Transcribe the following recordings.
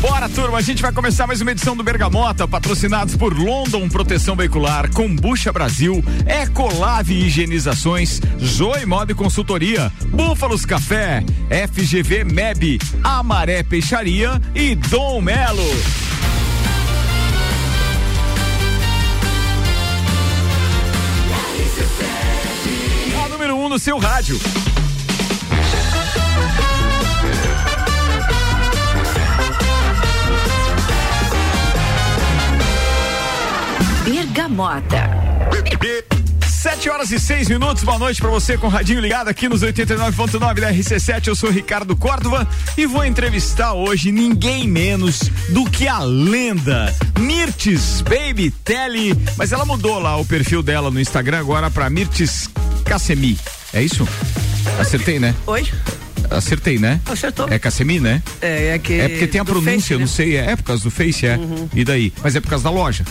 Bora, turma, a gente vai começar mais uma edição do Bergamota, patrocinados por London Proteção Veicular, Combucha Brasil, Ecolave Higienizações, Zoe Mob Consultoria, Búfalos Café, FGV MEB, Amaré Peixaria e Dom Melo. A número 1 um no seu rádio. Bergamota. Sete horas e seis minutos, boa noite para você com o Radinho ligado aqui nos 89.9 da RC7. Eu sou Ricardo Córdova e vou entrevistar hoje ninguém menos do que a lenda Mirtes Baby Telly. Mas ela mudou lá o perfil dela no Instagram agora para Mirtes Cassemi. É isso? Acertei, né? Oi? Acertei, né? Acertou. É Cassemi, né? É, é que. É porque tem a pronúncia, Face, eu não né? sei, é, é por causa do Face, é. E daí? Mas é por causa da loja.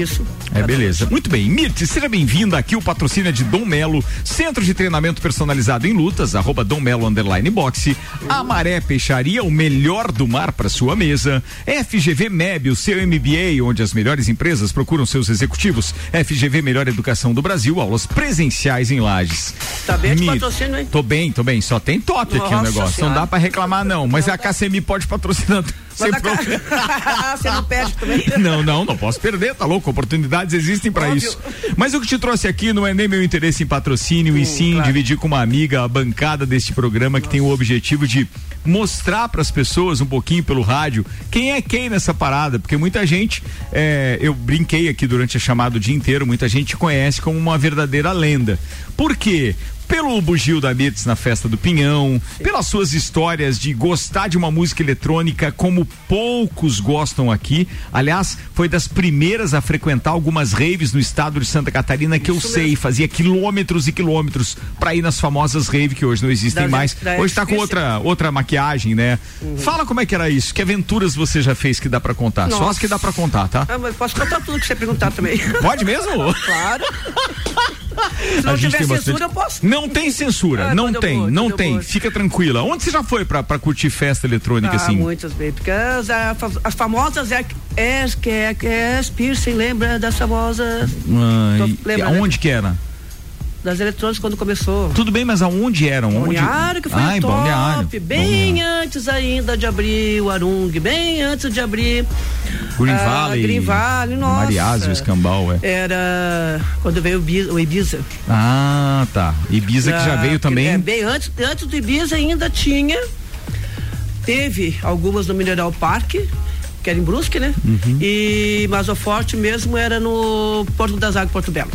Isso. É, beleza. Muito bem. Mirte, seja bem-vinda aqui. O patrocínio é de Dom Melo, Centro de Treinamento Personalizado em Lutas, arroba Dom Melo Underline Boxe, Amaré Peixaria, o melhor do mar para sua mesa, FGV MEB, o seu MBA, onde as melhores empresas procuram seus executivos, FGV Melhor Educação do Brasil, aulas presenciais em Lages. Tá bem de patrocínio, hein? Tô bem, tô bem. Só tem top aqui o Nossa negócio. Não Senhora. dá para reclamar, não. Mas a KCMI pode patrocinar sem problema. Você não perde também? Não, não, não posso perder, tá louco? Oportunidades existem Óbvio. isso. Mas o que te trouxe aqui não é nem meu interesse em patrocínio, e sim Hum, claro. dividir com uma amiga a bancada deste programa que tem o objetivo de mostrar pras pessoas um pouquinho pelo rádio quem é quem nessa parada, porque muita gente, é, eu brinquei aqui durante a chamada o dia inteiro, muita gente te conhece como uma verdadeira lenda. Por quê? Pelo bugio da Mirtz na festa do Pinhão, pelas suas histórias de gostar de uma música eletrônica como poucos gostam aqui. Aliás, foi das primeiras a frequentar algumas raves no estado de Santa Catarina que eu Isso sei, mesmo. fazia quilômetros e quilômetros para ir nas famosas raves que hoje não existem Das- mais. da Hoje tá com outra outra maquiagem, né? Fala como é que era isso, que aventuras você já fez que dá para contar? Só Nossa. as que dá para contar, tá? Ah, mas posso contar tudo que você perguntar também. Pode mesmo? Claro. Se não tiver tem censura, bastante- eu posso. Não tem censura, Ah, não tem, vou, não tem. Fica tranquila. Onde você já foi pra, pra curtir festa eletrônica Ah, assim? muitas vezes. Porque as, as famosas é, é, que é, que é as piercing, lembra das famosas. Tô- lembra, né? aonde que era? Das eletrônicas quando começou. Tudo bem, mas aonde eram? Onde? Balneário que foi ah, em o top, Balneário. bem Balneário. antes ainda de abrir o Arung, bem antes de abrir Green ah, Valley. Green Valley, nossa. Mariazio, Escambau, é. Era quando veio o Ibiza. O Ibiza. Ah, tá. Ibiza que já Ah, veio também. É, bem antes, antes do Ibiza ainda tinha. Teve algumas no Mineral Parque, que era em Brusque, né? Uhum. E, mas o forte mesmo era no Porto das Águas, Porto Belo.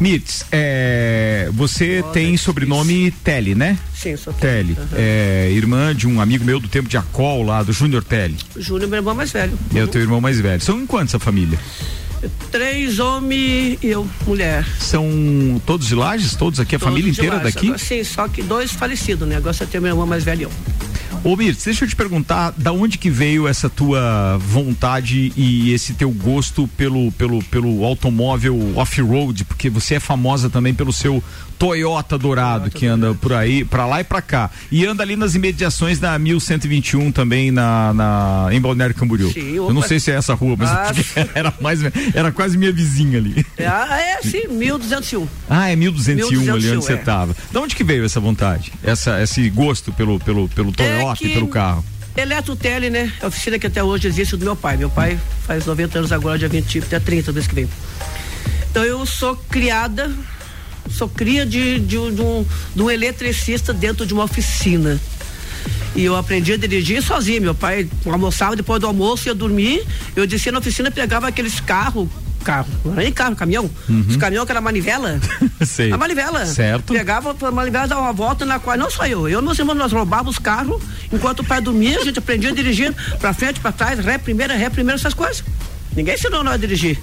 Mirtz, é, você tem sobrenome Telly, né? Sim, sou Telly. Aham. É, irmã de um amigo meu do tempo de Acol lá, do Júnior Telly. Júnior, meu irmão mais velho. É o teu irmão mais velho. São em quantos a família? Três homens e eu, mulher. São todos de Lages? Todos aqui? A Todos família inteira Lages. daqui? Agora, Sim, só que dois falecidos, né? Agora você tem meu irmão mais velho. Ô Mirtz, deixa eu te perguntar, da onde que veio essa tua vontade e esse teu gosto pelo, pelo, pelo automóvel off-road? Porque você é famosa também pelo seu Toyota Dourado, que anda por aí, pra lá e pra cá. E anda ali nas imediações da 1121 também na, na, em Balneário Camboriú. Sim, eu não sei se é essa rua, mas Ah, era mais, era quase minha vizinha ali. É, ah, é sim, 1201. Ah, é 1201, ali 1201, onde você é. tava. Da onde que veio essa vontade? Essa, esse gosto pelo, pelo, pelo Toyota e que- pelo carro? Eletrotele, né? A oficina que até hoje existe do meu pai. Meu pai faz 90 anos agora, dia 20, até 30 mês que vem. Então eu sou criada, sou cria de, de, um- de um, de um eletricista dentro de uma oficina. E eu aprendi a dirigir sozinho. Meu pai almoçava depois do almoço, ia dormir. Eu descia na oficina, pegava aqueles carros, carro, não era nem carro, caminhão. Os caminhões que era manivela. Sei. A manivela. Certo. Pegava a manivela, dava uma volta na qual, não só eu, eu e meus irmãos, nós roubávamos os carros, enquanto o pai dormia, a gente aprendia a dirigir pra frente, pra trás, ré primeira, ré primeira, essas coisas. Ninguém ensinou nós a dirigir.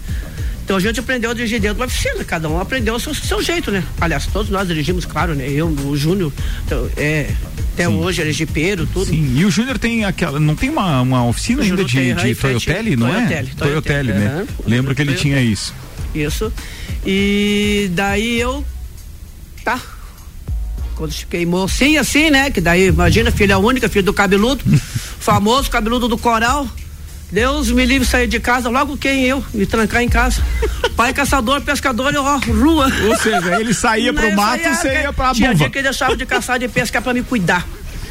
Então a gente aprendeu a dirigir dentro da oficina, cada um aprendeu o seu, seu jeito, né? Aliás, todos nós dirigimos, claro, né? Eu, o Júnior, então, é, até Sim. hoje, ele é jipeiro, tudo. Sim, e o Júnior tem aquela. Não tem uma, uma oficina O ainda de, de Toyotele, não é? Toyotele, Toyotele, né? Lembro que ele tinha isso. Isso. E daí eu. Tá. Quando fiquei mocinha assim, né? Que daí, imagina, filha única, filho do cabeludo, famoso cabeludo do coral. Deus me livre sair de casa, logo quem eu, me trancar em casa. Pai caçador, pescador, ó, rua. Ou seja, ele saía pro mato e você ia pra Tinha buva. dia que ele deixava de caçar de pescar pra me cuidar.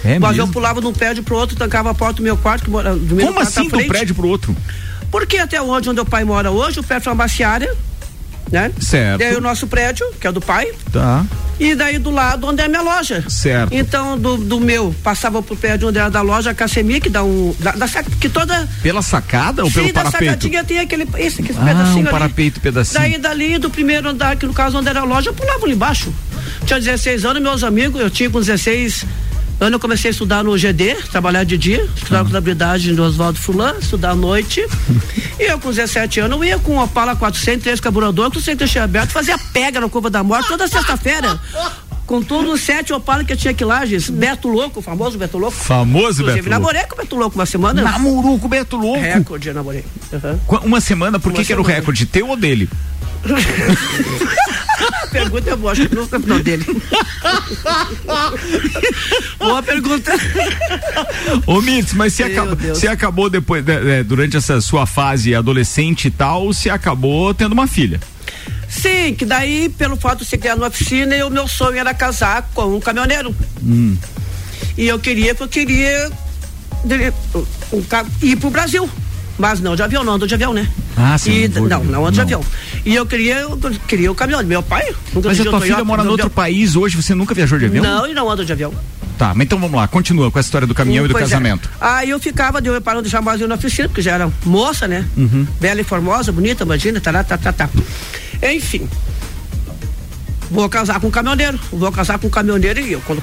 É Mas mesmo? eu pulava de um prédio pro outro, tancava a porta do meu quarto, que mora, do meu Como quarto assim do frente. prédio pro outro? Porque até onde, onde o pai mora hoje, o prédio é uma baciária, né? Certo. Daí o nosso prédio, que é do pai, Tá. e daí do lado onde é a minha loja. Certo. Então, do, do meu, passava pro prédio onde era da loja, a Casemir, que dá um. Da, da que toda. Pela sacada ou Sim, pelo da parapeito? sacadinha tem aquele. Esse, aquele Ah, pedacinho um ali. parapeito, pedacinho. Daí dali, do primeiro andar, que no caso onde era a loja, eu pulava ali embaixo. Tinha 16 anos, meus amigos, eu tinha com 16 anos, eu comecei a estudar no GD, trabalhar de dia, estudar contabilidade do Oswaldo Fulano, estudar à noite. e eu com 17 anos, eu ia com uma Opala 400, três carburador, com o centro aberto, fazia pega na curva da morte toda sexta-feira. Com todos os sete Opala que eu tinha aqui lá, Gis. Beto Louco, o famoso Beto Louco. Famoso Inclusive, Beto Louco. namorei com o Beto Louco uma semana. Namorou com o Beto Louco. Recorde, eu namorei. Qu- Uma semana, por Uma que, que era o semana. recorde? Teu ou dele? A pergunta é boa, acho que não dele. boa pergunta. Ô Mitz, mas você, acabou, você acabou depois, de- de- durante essa sua fase adolescente e tal, você acabou tendo uma filha. Sim, que daí, pelo fato de ser criado numa oficina, o meu sonho era casar com um caminhoneiro. Hum. E eu queria, eu queria ir pro Brasil. Mas não de avião, não ando de avião, né? Ah, sim, E, não não, ando de avião. E eu queria, eu queria o caminhão. Meu pai nunca Mas a tua filha mora em outro país hoje, você nunca viajou de avião? Não, e não ando de avião. Tá, mas então vamos lá, continua com a história do caminhão e do é. casamento. Aí eu ficava, de eu parando de chamar na oficina, porque já era moça, né? Uhum. Bela e formosa, bonita, imagina, tá, tá, tá, tá. Enfim. Vou casar com um caminhoneiro. Vou casar com um caminhoneiro e eu, quando,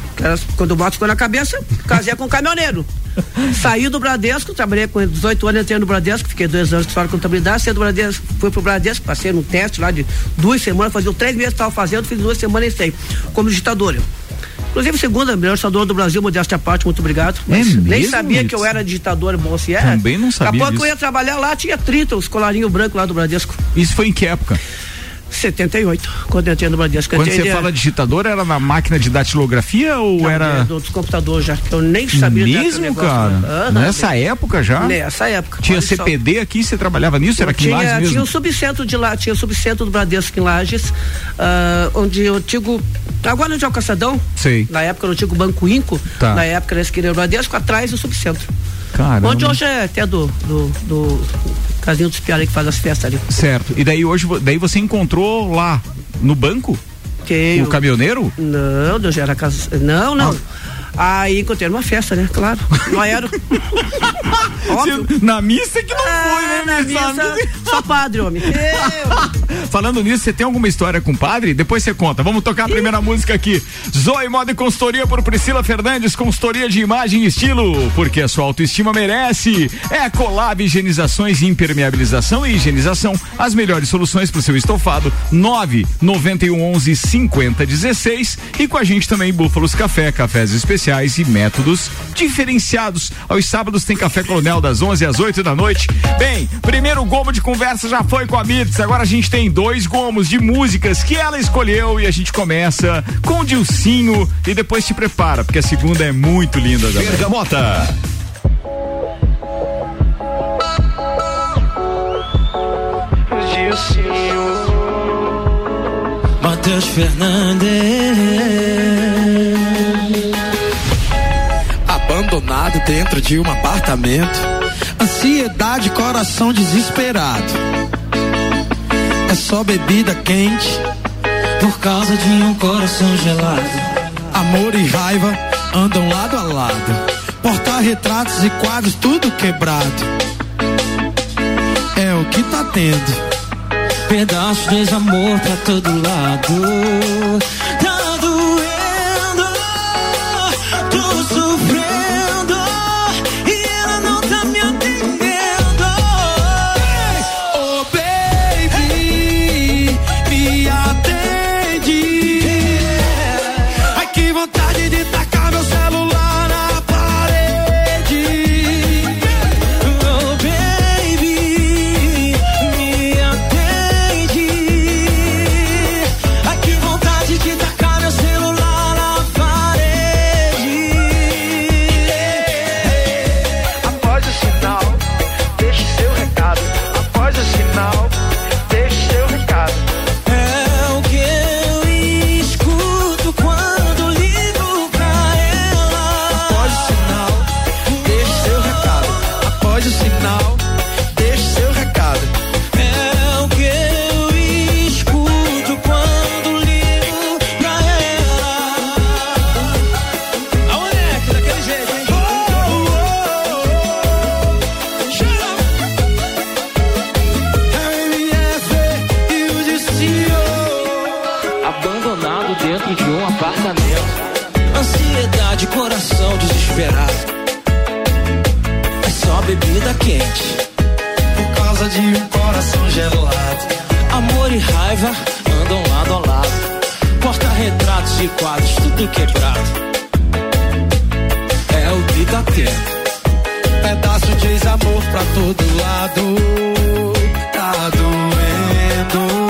quando o moto ficou na cabeça, casei com um caminhoneiro. Saí do Bradesco, trabalhei com 18 anos, entrei no Bradesco, fiquei dois anos só de contabilidade, saí do Bradesco, fui pro Bradesco, passei num teste lá de duas semanas, fazia três meses que estava fazendo, fiz duas semanas e sei, como digitadora. Inclusive, segunda melhor ditadora do Brasil, modéstia à parte, muito obrigado. Nem mesmo, sabia que eu era digitador bom se é. Também não sabia Daqui a pouco eu ia trabalhar lá, tinha 30, os colarinhos brancos lá do Bradesco. Isso foi em que época? 78, quando eu entrei no Bradesco. Quando você fala digitador, era na máquina de datilografia ou não, era. do- dos computadores já, que eu nem sabia Mesmo, negócio, cara? né? Aham, Nessa época já? Nessa época. Tinha olha só. CPD aqui, você trabalhava nisso? Era aqui em tinha, Lages mesmo? tinha o subcentro de lá, tinha o subcentro do Bradesco em Lages, ah, onde o antigo, agora onde é o Caçadão, Sei. na época no antigo Banco Inco, Tá. na época eles queriam o Bradesco, atrás do subcentro. Caramba. Onde hoje é até do, do, do casinho dos piares que faz as festas ali. Certo. E daí hoje, daí você encontrou lá no banco Que o eu- caminhoneiro? Não, eu já era casado. Não, não. Aí encontrei numa festa, né? Claro. No aero. Óbvio. Você- na missa que não foi, Ah, né, na Mitz? Na missa, missa- só padre, homem. Falando nisso, você tem alguma história com o padre? Depois você conta. Vamos tocar a primeira música aqui. Zoe Moda e Consultoria por Priscila Fernandes, consultoria de imagem e estilo, porque a sua autoestima merece. É Colab Higienizações e Impermeabilização e Higienização, as melhores soluções para o seu estofado. 9 91 11 50 16 e com a gente também Búfalos Café, cafés especiais e métodos diferenciados. Aos sábados tem Café Coronel das 11 às 8 da noite. Bem, primeiro gomo de conversa já foi com a Mirtz, agora a gente tem dois gomos de músicas que ela escolheu e a gente começa com Dilcinho e depois te prepara, porque a segunda é muito linda. Bergamota. Matheus Fernandes. Abandonado dentro de um apartamento. Ansiedade, coração desesperado. É só bebida quente. Por causa de um coração gelado. Amor e raiva andam lado a lado. Porta-retratos e quadros, tudo quebrado. É o que tá tendo. Pedaços de desamor pra todo lado. Tá doendo, tô sofrendo. Saudade, coração desesperado. É só bebida quente. Por causa de um coração gelado. Amor e raiva andam lado a lado. Porta-retratos e quadros, tudo quebrado. É o que dá tempo. Pedaço de ex-amor pra todo lado. Tá doendo.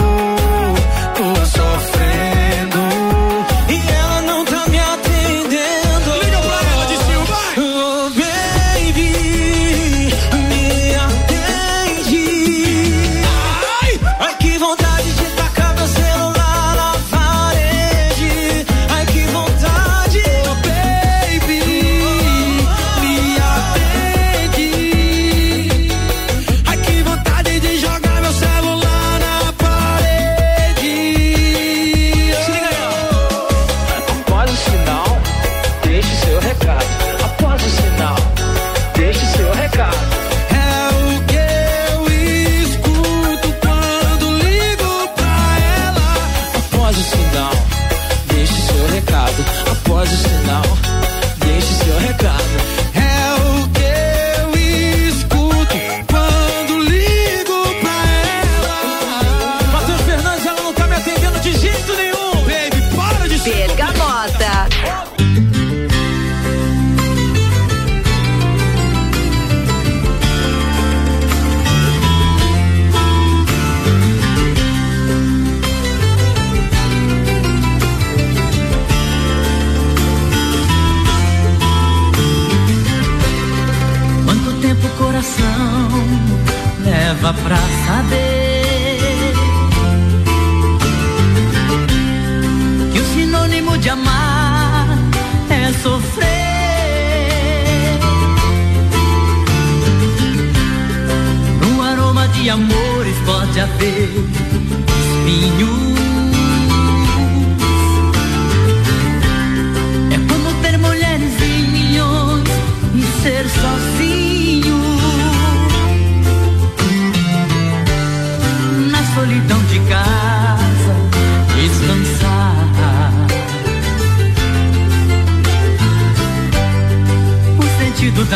Amar é sofrer? No aroma de amores pode haver espinhos. É como ter mulheres em milhões e ser sozinho.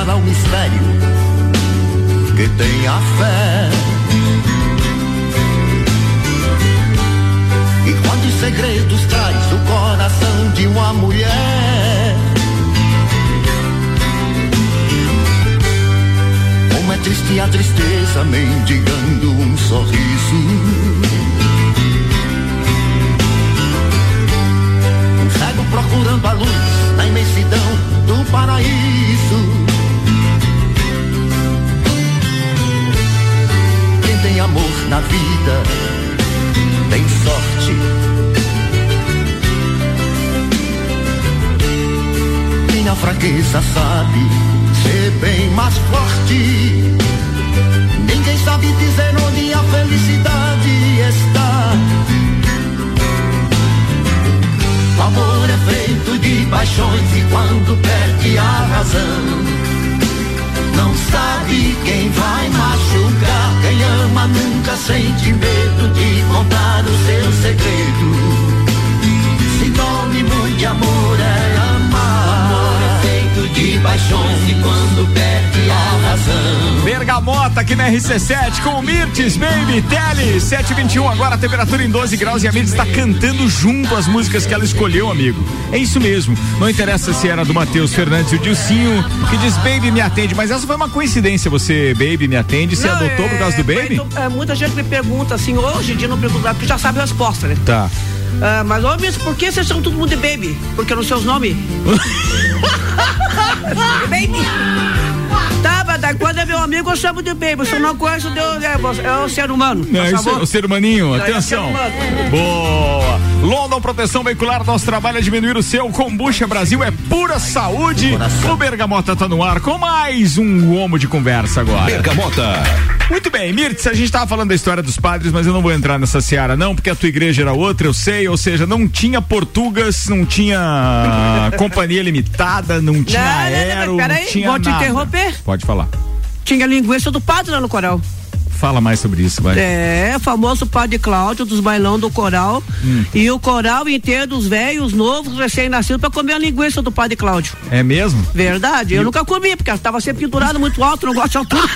Revelará o mistério que tem a fé? E quantos segredos traz o coração de uma mulher? Como é triste a tristeza mendigando um sorriso. Procurando a luz na imensidão do paraíso. Tem amor na vida tem sorte. Quem na fraqueza sabe ser bem mais forte. Ninguém sabe dizer onde a felicidade está. O amor é feito de paixões e quando perde nunca aqui na RC7 com o Mirtes, Baby, Tele, 721. Agora a temperatura em 12 graus e a Mirtes está cantando junto as músicas que ela escolheu, amigo. É isso mesmo. Não interessa se era do Matheus Fernandes e o Dilcinho, que diz Baby me atende, mas essa foi uma coincidência. Você, Baby me atende, você Não, adotou por causa do Baby? muito- é, muita gente me pergunta assim, hoje em dia não pergunta, porque já sabe a resposta, né? Tá. Ah, mas, Miss, por que vocês são todo mundo de baby? Porque não sei os nomes. baby. Tá, daí quando é meu amigo, eu chamo de baby. Se eu não conheço, Deus é, é o ser humano. É, isso é o ser humaninho, Daí é atenção. ser humano. Boa. London Proteção Veicular, nosso trabalho é diminuir o seu. Kombucha Brasil é pura saúde. O Bergamota tá no ar com mais um Homo de Conversa agora. Bergamota. Muito bem, Mirtz, a gente tava falando da história dos padres, mas eu não vou entrar nessa seara não, porque a tua igreja era outra, eu sei, ou seja, não tinha portugas, não tinha companhia limitada, não tinha Não, não, não, aero, mas peraí, não tinha vou te nada. interromper. Pode falar. Tinha linguiça do padre lá no coral. Fala mais sobre isso, vai. É, famoso padre Cláudio dos bailão do coral. Hum. E o coral inteiro dos velhos, novos, recém-nascidos, pra comer a linguiça do padre Cláudio. É mesmo? Verdade, eu nunca comi, porque ela tava sempre pendurado muito alto, não gosto de altura.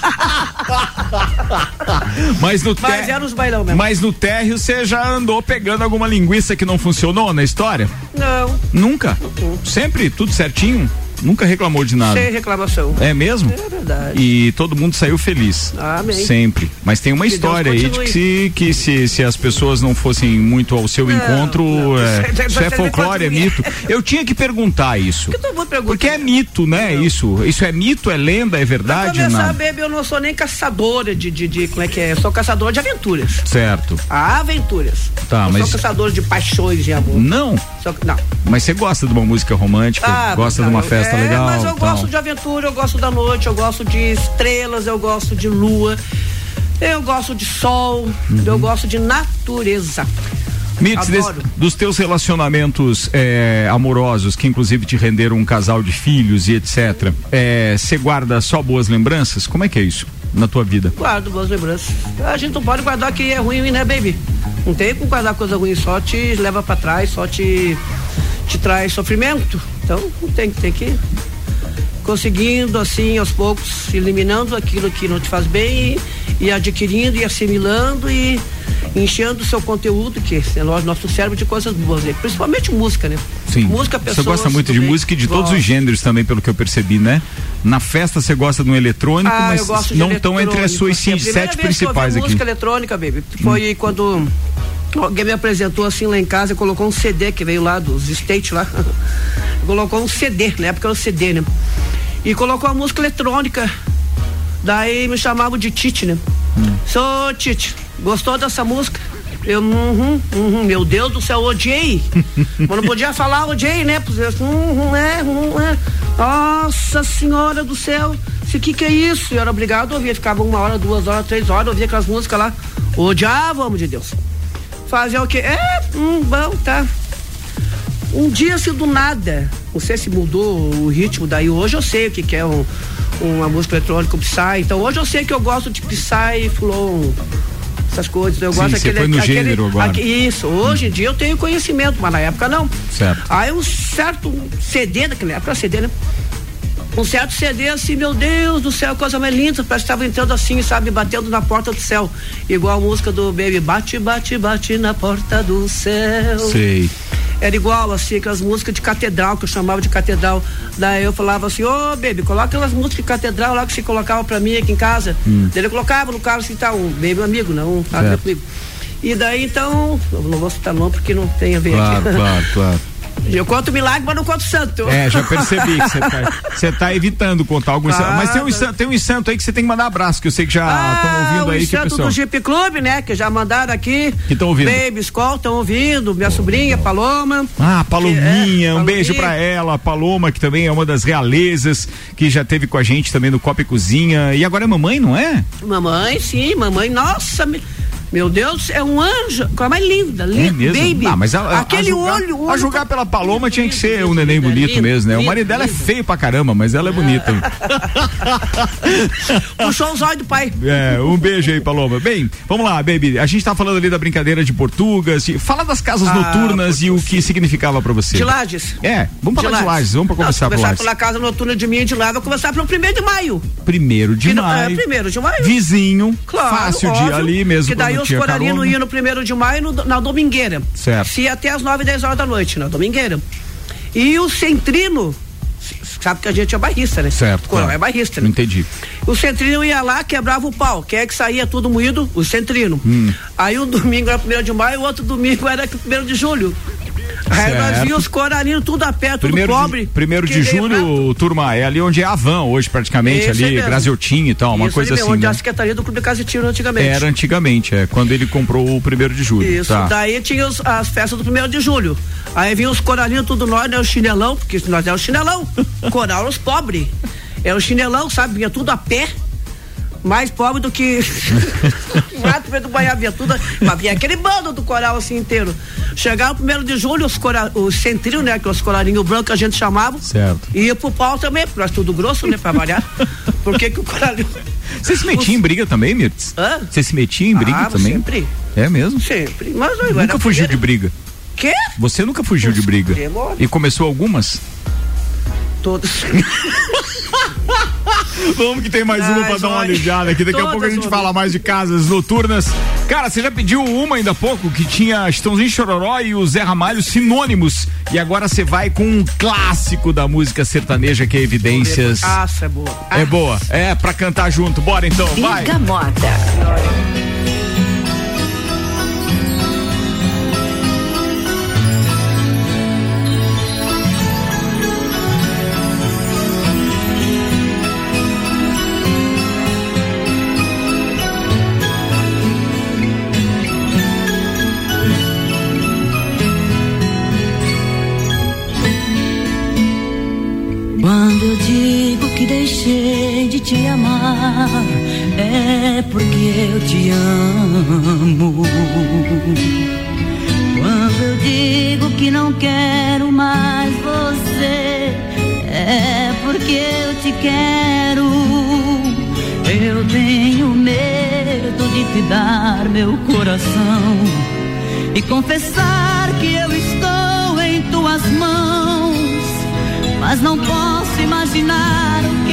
Mas no Mas té- era os bailão mesmo. Mas no térreo você já andou pegando alguma linguiça que não funcionou na história? Não, Nunca? Sempre tudo certinho? Nunca reclamou de nada? sem reclamação. É mesmo? É verdade. E todo mundo saiu feliz. Amém. Sempre. Mas tem uma Que história aí de que, se, que se, se as pessoas não fossem muito ao seu encontro, não. é, Isso é- isso é isso é folclore, é mito. Eu tinha que perguntar isso. Que todo mundo pergunta. Porque é mito, né? Isso. Isso é mito, é lenda, é Pra verdade? começar, Não. baby, eu não sou nem caçadora de, de, de- como é que é? Eu sou caçadora de aventuras. Certo. Aventuras. Tá, não mas- sou caçadora de paixões de amor. Não. Só que- não. Mas você gosta de uma música romântica? Ah, gosta de uma eu- festa é, legal? Mas eu tal. gosto de aventura, eu gosto da noite, eu gosto de estrelas, eu gosto de lua, eu gosto de sol, Uhum. eu gosto de natureza. Mitz, des- dos teus relacionamentos é, amorosos, que inclusive te renderam um casal de filhos e etc., você guarda só boas lembranças? Como é que é isso na tua vida? Guardo boas lembranças. A gente não pode guardar que é ruim, né, baby? Não tem como guardar coisa ruim, só te leva pra trás, só te, te traz sofrimento. Então, tem, que ir conseguindo, assim, aos poucos, eliminando aquilo que não te faz bem e, e adquirindo e assimilando e enchendo o seu conteúdo, que é nosso, nosso cérebro de coisas boas, né? principalmente música, né? Sim. Música, Você pessoas. gosta muito de música e de todos os gêneros também, pelo que eu percebi, né? Na festa você gosta de um eletrônico, Ah, mas não estão entre as suas primeira sete vez que eu principais aqui. Hum. música eletrônica, baby, foi quando alguém me apresentou assim lá em casa e colocou um CD que veio lá dos States lá. colocou um CD, na época era o CD, né? E colocou a música eletrônica. Daí me chamavam de Tite, né? Hum. Sou Tite, gostou dessa música? Eu, uhum, uhum, meu Deus do céu, odiei. Mas não podia falar odiei, né? Porque, Uhum, é, uhum, é. Nossa senhora do céu, o que que é isso? Eu era obrigado a ouvir, ficava uma hora, duas horas, três horas, ouvia aquelas músicas lá. Odiava, amo de Deus. Fazia o quê? É, hum, bom, tá. Um dia, assim, do nada, não sei se mudou o ritmo daí. Hoje eu sei o que, que é um- uma música eletrônica, um Psy. Então hoje eu sei que eu gosto de Psy, Flow, essas coisas. Eu Sim, gosto você daquele. foi no aquele- gênero agora. aque- isso, hoje em dia eu tenho conhecimento, mas na época não. Certo. Aí um certo CD daquela época, CD, né? Um certo CD assim, meu Deus do céu, coisa mais linda, parece que estava entrando assim, sabe, batendo na porta do céu. Igual a música do Baby, bate, bate, bate na porta do céu. Sei. Era igual, assim, aquelas músicas de catedral, que eu chamava de catedral. Daí eu falava assim, ô, baby, coloca aquelas músicas de catedral lá que você colocava pra mim aqui em casa. Daí ele colocava no carro assim, tá, um baby amigo, não, um comigo. E daí então, eu não vou citar não porque não tem a ver Claro, aqui. claro, claro. Eu conto milagre, mas não conto santo. É, já percebi que você tá, tá evitando contar alguns Claro. santos. Mas tem um, santo- tem um santo aí que você tem que mandar abraço, que eu sei que já estão Ah, ouvindo aí. Que pessoal. do Jeep Clube, né? Que já mandaram aqui. Que tão ouvindo. Baby Skull, estão ouvindo. Minha sobrinha, Paloma. Ah, Palominha, É, um beijo pra ela, Paloma, que também é uma das realezas, que já teve com a gente também no Copa e Cozinha. E agora é mamãe, não é? Mamãe, sim, mamãe. Nossa, me- meu Deus, é um anjo. Coisa mais linda, linda. É mesmo? Baby. Ah, mas a, Aquele a julgar, olho, olho. A julgar pela Paloma tinha que ser um neném bonito mesmo, né? o marido dela é feio pra caramba, mas ela é bonita. Puxou os olhos do pai. É, um beijo aí, Paloma. Bem, vamos lá, baby. A gente tá falando ali da brincadeira de Portugas. de- Fala das casas Ah, noturnas e o que significava pra você. De Lages. É, vamos falar de Lages, vamos pra começar por começar Lages. pela casa noturna de mim de lá, vou começar pelo primeiro de maio. Primeiro de não- maio. É, primeiro de maio. Vizinho, Claro, fácil de ir óbvio, ali mesmo. Que daí quando os tinha coralinos carona. iam no primeiro de maio no- na domingueira. Certo. Se ia até as 9, 10 horas da noite, na domingueira. E o centrino, sabe que a gente é barrista, né? Certo, coral claro. é barrista, né? Entendi. O centrino ia lá, quebrava o pau. Quem é que saía tudo moído? O centrino. Hum. Aí um domingo era primeiro de maio, o outro domingo era primeiro de julho. Aí nós vimos os coralinos tudo a pé, tudo primeiro pobre. De, primeiro de julho, turma, é ali onde é a van hoje, praticamente, Esse ali, Graziotinho e tal, uma Isso coisa assim. Onde né? a Secretaria do Clube Tiro antigamente. Era antigamente, é, quando ele comprou o primeiro de julho. Isso, tá. daí tinha os, as festas do primeiro de julho. Aí vinha os coralinos, tudo nós, né? O chinelão, porque nós é o chinelão. Coral os pobres. É o chinelão, sabe? Vinha tudo a pé mais pobre do que mato do Bahia tudo, mas vinha aquele bando do coral assim inteiro. Chegava o primeiro de julho, os, cora, os centrinhos, né, que os coralinhos brancos a gente chamava. Certo. E ia pro pau também, porque nós tudo grosso, né, pra variar. Por que que o coralinho... Você se metia os... em briga também, Mirtz? Hã? Você se metia em briga ah, também? sempre. É mesmo? Sempre. Mas eu Nunca fugiu de briga? Quê? Você nunca fugiu Poxa, de briga? E começou algumas? Todas. Vamos que tem mais Ai, uma pra dar uma aliviada aqui. Daqui a pouco a gente fala mais de casas noturnas. Cara, você já pediu uma ainda há pouco que tinha Estãozinho Chororó e o Zé Ramalho sinônimos. E agora você vai com um clássico da música sertaneja que é Evidências. Nossa, é boa. É boa. É pra cantar junto. Bora então, vai. Liga deixei de te amar, é porque eu te amo. Quando eu digo que não quero mais você, é porque eu te quero. Eu tenho medo de te dar meu coração e confessar que eu estou em tuas mãos mas não posso imaginar o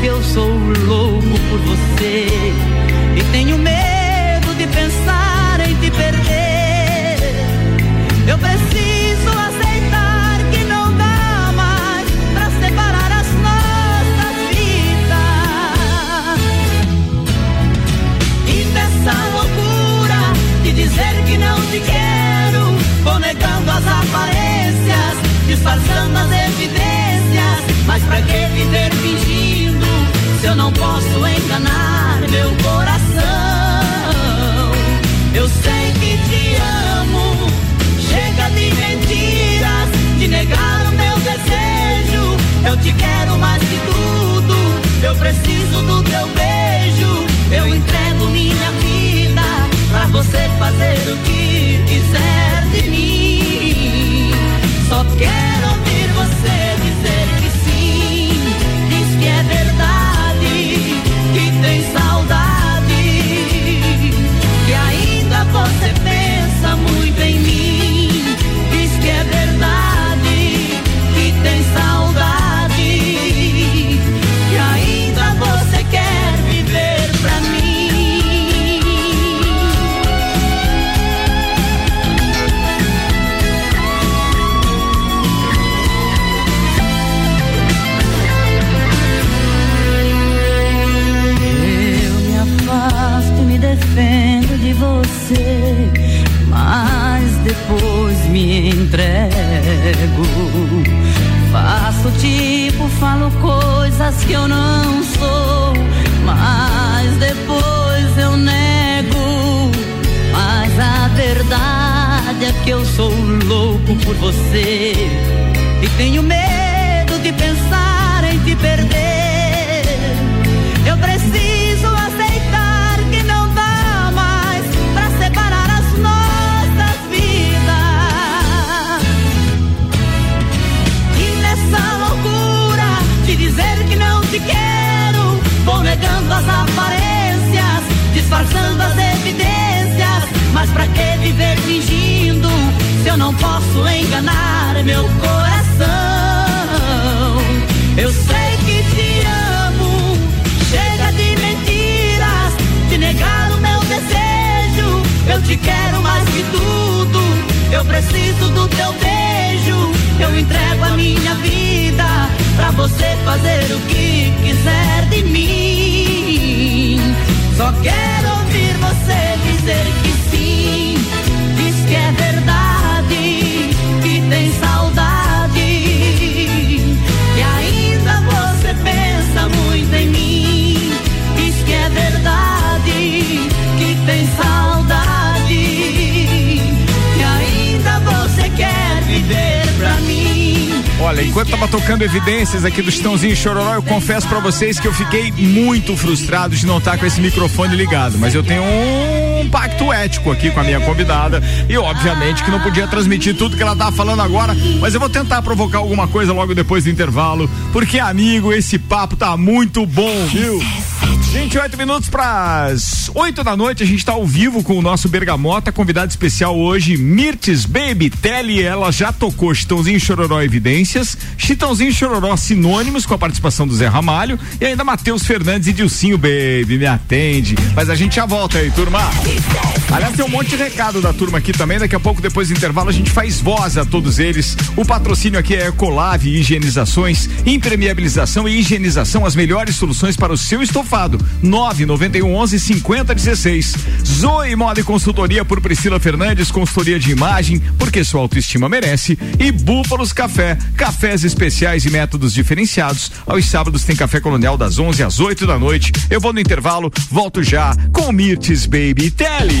que eu sou louco por você e tenho medo de pensar em te perder. Eu preciso não posso enganar meu coração. Eu sei que te amo, chega de mentiras, de negar o meu desejo. Eu te quero mais que tudo, eu preciso do teu beijo. Eu entrego a minha vida pra você fazer o que quiser de mim. Só quero ouvir você dizer que sim. Olha, enquanto tava tocando evidências aqui do Chitãozinho Chororó, eu confesso pra vocês que eu fiquei muito frustrado de não estar com esse microfone ligado, mas eu tenho um pacto ético aqui com a minha convidada e obviamente que não podia transmitir tudo que ela tá falando agora, mas eu vou tentar provocar alguma coisa logo depois do intervalo, porque amigo, esse papo tá muito bom, viu? 28 minutos para as 8 da noite, a gente está ao vivo com o nosso Bergamota, convidado especial hoje, Mirtes Baby Telly. Ela já tocou Chitãozinho Chororó Evidências, Chitãozinho Chororó Sinônimos com a participação do Zé Ramalho e ainda Matheus Fernandes e Dilcinho Baby. Me atende. Mas a gente já volta aí, turma. Aliás, tem um monte de recado da turma aqui também. Daqui a pouco, depois do intervalo, a gente faz voz a todos eles. O patrocínio aqui é Ecolave Higienizações, impermeabilização e higienização, as melhores soluções para o seu estofado. 991 11 50 16. Zoe Moda e Consultoria por Priscila Fernandes, consultoria de imagem, porque sua autoestima merece. E Búfalos Café, cafés especiais e métodos diferenciados. Aos sábados tem café colonial das 11 às 8 da noite. Eu vou no intervalo, volto já com Mirtes Baby Telly.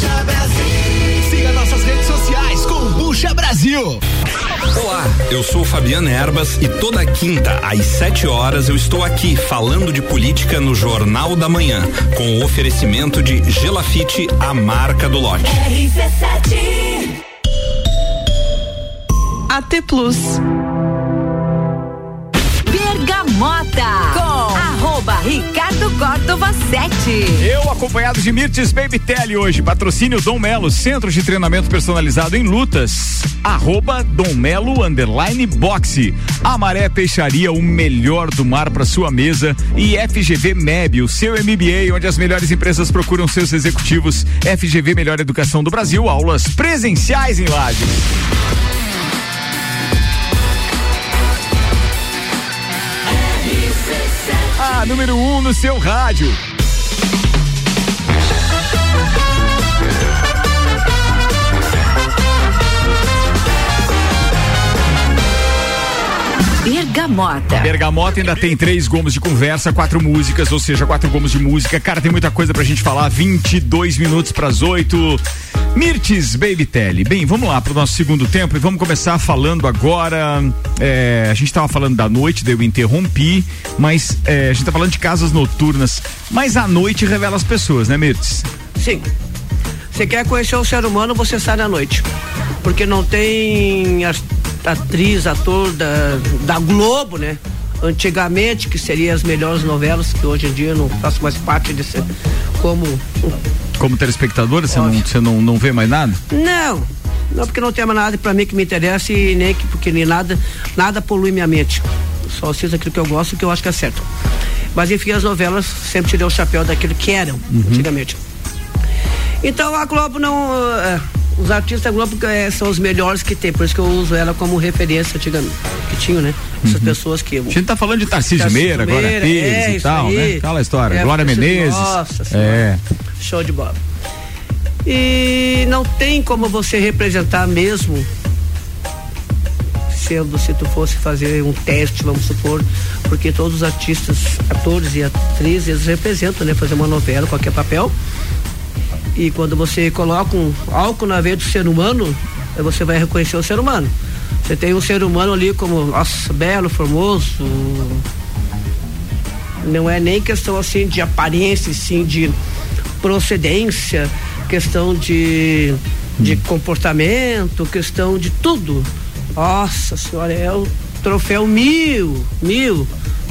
Kombucha Brasil. Siga nossas redes sociais, Kombucha Brasil. Olá, eu sou Fabiana Erbas e toda quinta às 7 horas eu estou aqui falando de política no Jornal da Manhã, com o oferecimento de Gelafite, a marca do lote. RC7 AT Plus. Bergamota com arroba Ricardo Córdova 7. Eu acompanhado de Mirtes Baby Tele hoje, patrocínio Dom Melo, centro de treinamento personalizado em lutas, arroba Dom Melo underline boxe, Amaré Peixaria, o melhor do mar para sua mesa. E FGV MEB, o seu MBA, onde as melhores empresas procuram seus executivos, FGV Melhor Educação do Brasil, aulas presenciais em Lages. Número 1 um no seu rádio. Bergamota. Bergamota ainda tem três gomos de conversa, quatro músicas, ou seja, quatro gomos de música. Cara, tem muita coisa pra gente falar. 22 minutos pras oito. Mirtes Baby Telly. Bem, vamos lá pro nosso segundo tempo e vamos começar falando agora. é, a gente tava falando da noite, daí eu interrompi, mas é, a gente tá falando de casas noturnas. Mas a noite revela as pessoas, né, Mirtes? Sim. Você quer conhecer o ser humano, você sai na noite. Porque não tem atriz, ator da, da Globo, né? Antigamente, que seriam as melhores novelas, que hoje em dia não faço mais parte desse. Como. Como telespectadora, você, não, você não, não vê mais nada? Não! Não, porque não tem mais nada pra mim que me interessa e nem que, porque nem nada, nada polui minha mente. Só assisto aquilo que eu gosto e que eu acho que é certo. Mas enfim, as novelas sempre tirei o chapéu daquilo que eram, antigamente. Então a Globo não. eh, os artistas da Globo eh, são os melhores que tem, por isso que eu uso ela como referência antigamente. Que tinham, né? Essas pessoas que. A gente tá falando de Tarcísio Tarcísio Meira, Glória Meira, Pires é, e tal, aí. né? Aquela história. É, Glória Menezes. Nossa Senhora. é. Show de bola. E não tem como você representar mesmo sendo se tu fosse fazer um teste, vamos supor, porque todos os artistas, atores e atrizes, eles representam, né? Fazer uma novela, qualquer papel. E quando você coloca um álcool na veia do ser humano, você vai reconhecer o ser humano. Você tem um ser humano ali como, nossa, belo, formoso. Não é nem questão assim de aparência, sim de procedência, questão de, de comportamento, questão de tudo. Nossa senhora, é o troféu mil, mil.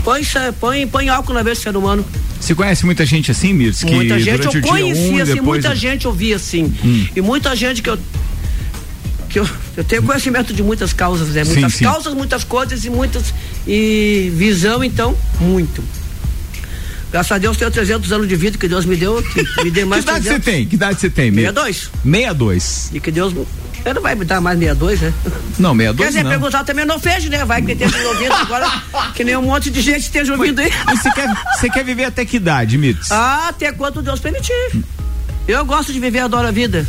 Põe, põe, põe álcool na veia do ser humano. Você conhece muita gente assim? Que muita gente eu conhecia, um assim, depois... muita gente ouvia assim. Hum. E muita gente que eu. Que eu, eu tenho conhecimento de muitas causas, né? Sim, Muitas sim. causas, muitas coisas e muitas. E visão, então, muito. Graças a Deus tenho 300 anos de vida que Deus me deu, que me deu mais que idade você 300. tem? Que idade você tem, Mirtes? 62. 62. E que Deus. Ele não vai me dar mais 62, né? Não, Quer 62 dizer, não. perguntar também não fez, né? Vai que esteja ouvindo agora, que nem um monte de gente esteja ouvindo aí. Mas Você quer, você quer viver até que idade, Mirtes? Ah, até quanto Deus permitir. Eu gosto de viver, adoro a vida.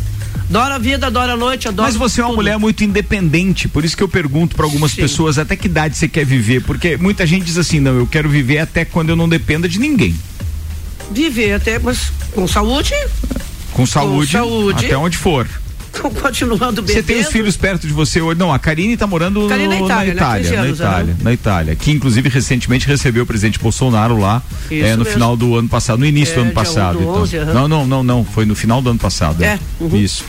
Adoro a vida, adoro a noite, adoro. Mas você é uma tudo. mulher muito independente, por isso que eu pergunto para algumas Sim. pessoas até que idade você quer viver, porque muita gente diz assim, não, eu quero viver até quando eu não dependa de ninguém. Viver até, mas com saúde, Com saúde, saúde. até onde for. Continuando bebendo. Você tem os filhos perto de você hoje? Não, a Karine tá morando Karine no- na Itália, né? 15 na anos, Itália, aham. na Itália, que inclusive recentemente recebeu o presidente Bolsonaro lá, é, no mesmo. final do ano passado, no início É, do ano passado. 1 do então. 11, aham. Não, não, não, não, foi no final do ano passado. É, uhum. Isso.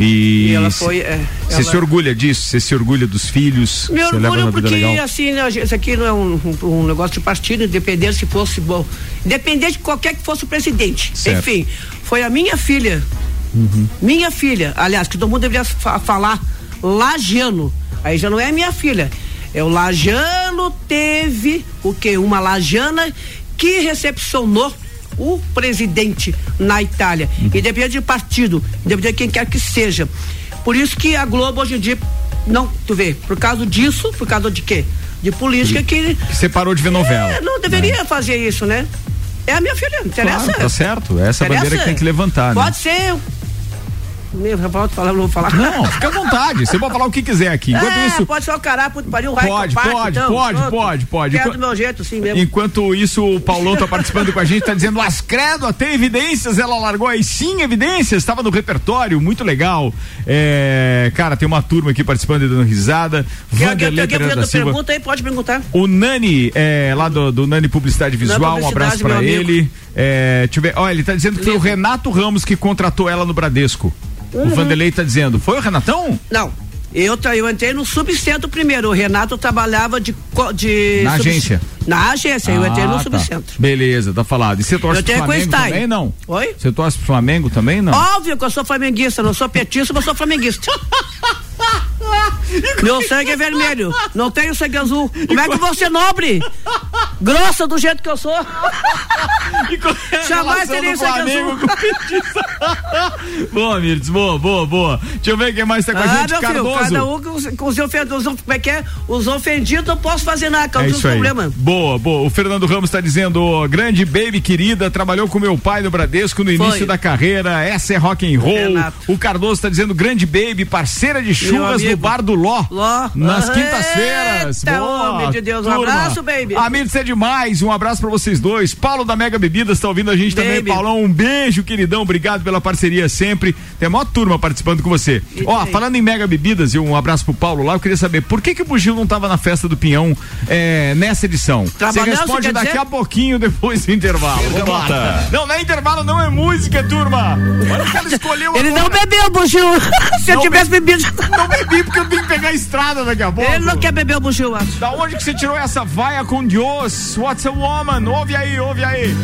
E, E ela foi, é, você ela- se orgulha disso? Você se orgulha dos filhos? Me orgulho porque, assim, né, isso aqui não é um, um- um negócio de partido, independente se fosse bom. Independente de qualquer que fosse o presidente. Certo. Enfim, foi a minha filha. Minha filha, aliás, que todo mundo deveria fa- falar Lagiano. Aí já não é minha filha. É o Lajano teve o quê? Uma Lajana que recepcionou o presidente na Itália. Independente de partido, independente de quem quer que seja. Por isso que a Globo hoje em dia, não, tu vê, por causa disso, por causa de quê? De política que Você parou de ver novela. é, não deveria fazer isso, né? É a minha filha, não interessa. Claro, tá certo. Essa Interessa? bandeira que tem que levantar, né? Pode ser. Já pode falar, não vou falar. Não, fica à vontade. Você pode falar o que quiser aqui. Enquanto é, isso. pode ser o cará, puto pariu, raio Pode, parto, pode, então, pode, pronto. pode, pode. Quero Enqu- do meu jeito, assim mesmo. Enquanto isso, o Paulão tá participando com a gente, tá dizendo, as credo, tem evidências, ela largou aí sim evidências, estava no repertório, muito legal. É, cara, tem uma turma aqui participando e dando risada. Quer, Silva. pergunta aí? Pode perguntar. O Nani, é, lá do, do Nani Publicidade Visual, um abraço Publicidade, pra amigo. ele. É, deixa eu ver, olha, ele tá dizendo que foi o Renato Ramos que contratou ela no Bradesco. O Uhum. Vanderlei tá dizendo, foi o Renatão? Não. Eu, eu entrei no subcentro primeiro. O Renato trabalhava de. de Na agência? Na agência, eu entrei no Ah, tá. subcentro. Beleza, tá falado. E você torce Eu pro Flamengo também, não? Oi? Você torce pro Flamengo também, não? Óbvio que eu sou flamenguista, não sou petista, mas sou flamenguista. Meu sangue é vermelho, não tenho sangue azul. Como é que eu vou ser nobre? Grossa do jeito que eu sou. Jamais relação teria sangue azul. boa, Mirtz, boa, boa, boa. Deixa eu ver quem mais tá com a Ah, gente, meu filho, Cardoso. cada um com, os- com os ofendidos. Como é que é? Os ofendidos não posso fazer nada, É causa isso aí. problema. Boa, boa. O Fernando Ramos está dizendo, grande baby querida, trabalhou com meu pai no Bradesco no Foi. início da carreira. Essa é rock and roll. Renato. O Cardoso está dizendo, grande baby, parceira de amigo. no bar do Ló. Ló. Nas quintas-feiras. eita, Boa, homem de Deus. Um turma. abraço, baby. A Mirtz é demais. Um abraço pra vocês dois. Paulo da Mega Bebidas está ouvindo a gente também. Baby. Paulão, um beijo, queridão. Obrigado pela parceria sempre. Tem a maior turma participando com você. Ó, falando em Mega Bebidas, e um abraço pro Paulo lá, eu queria saber por que que o Bugio não tava na festa do Pinhão é, nessa edição? Você responde você daqui dizer? a pouquinho depois do intervalo. Lá. Não, não é intervalo, não é música, turma. Olha, o cara escolheu Ele agora. não bebeu, Bugiu. Se eu Não tivesse be- bebido. Não bebi porque eu tenho que pegar a estrada daqui a pouco. Ele não quer beber o Bugiu, eu acho. Da onde que você tirou essa vaia com Dios? What's a woman? Ouve aí, ouve aí.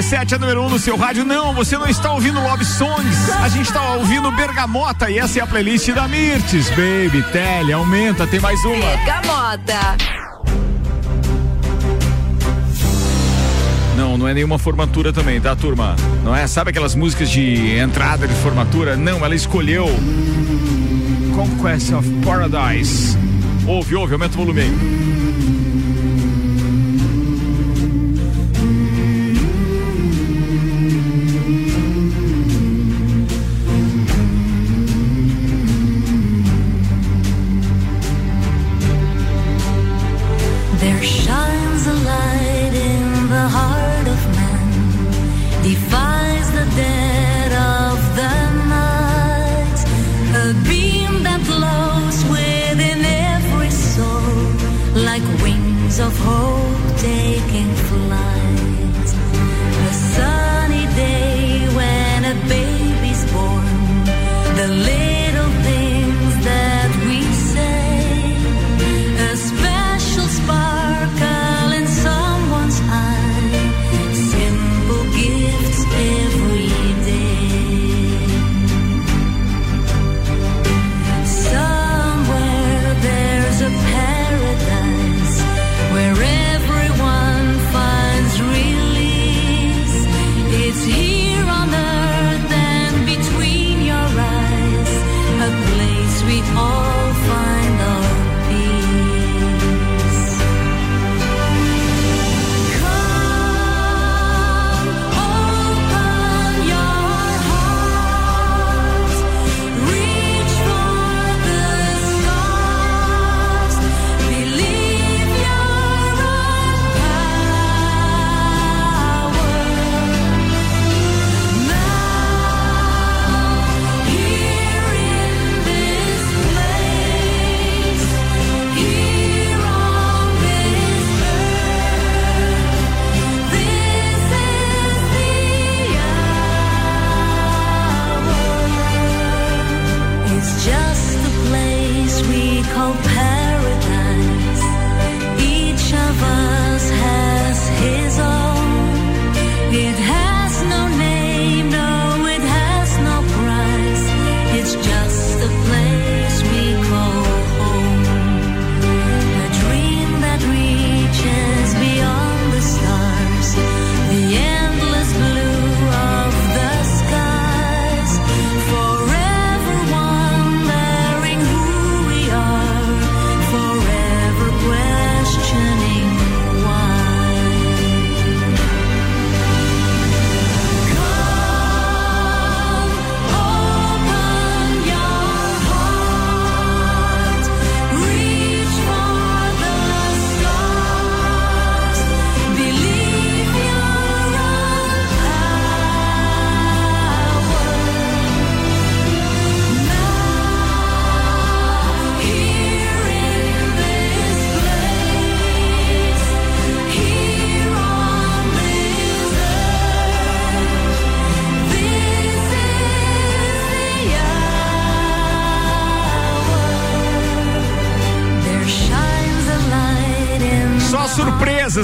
RC7 é número 1 um no seu rádio. Não, você não está ouvindo Love Songs. A gente está ouvindo Bergamota e essa é a playlist da Mirtes. Baby, Tele, aumenta, tem mais uma. Bergamota. Não, não é nenhuma formatura também, tá, turma? Não é? Sabe aquelas músicas de entrada de formatura? Não, ela escolheu Conquest of Paradise. Ouve, ouve, aumenta o volume aí.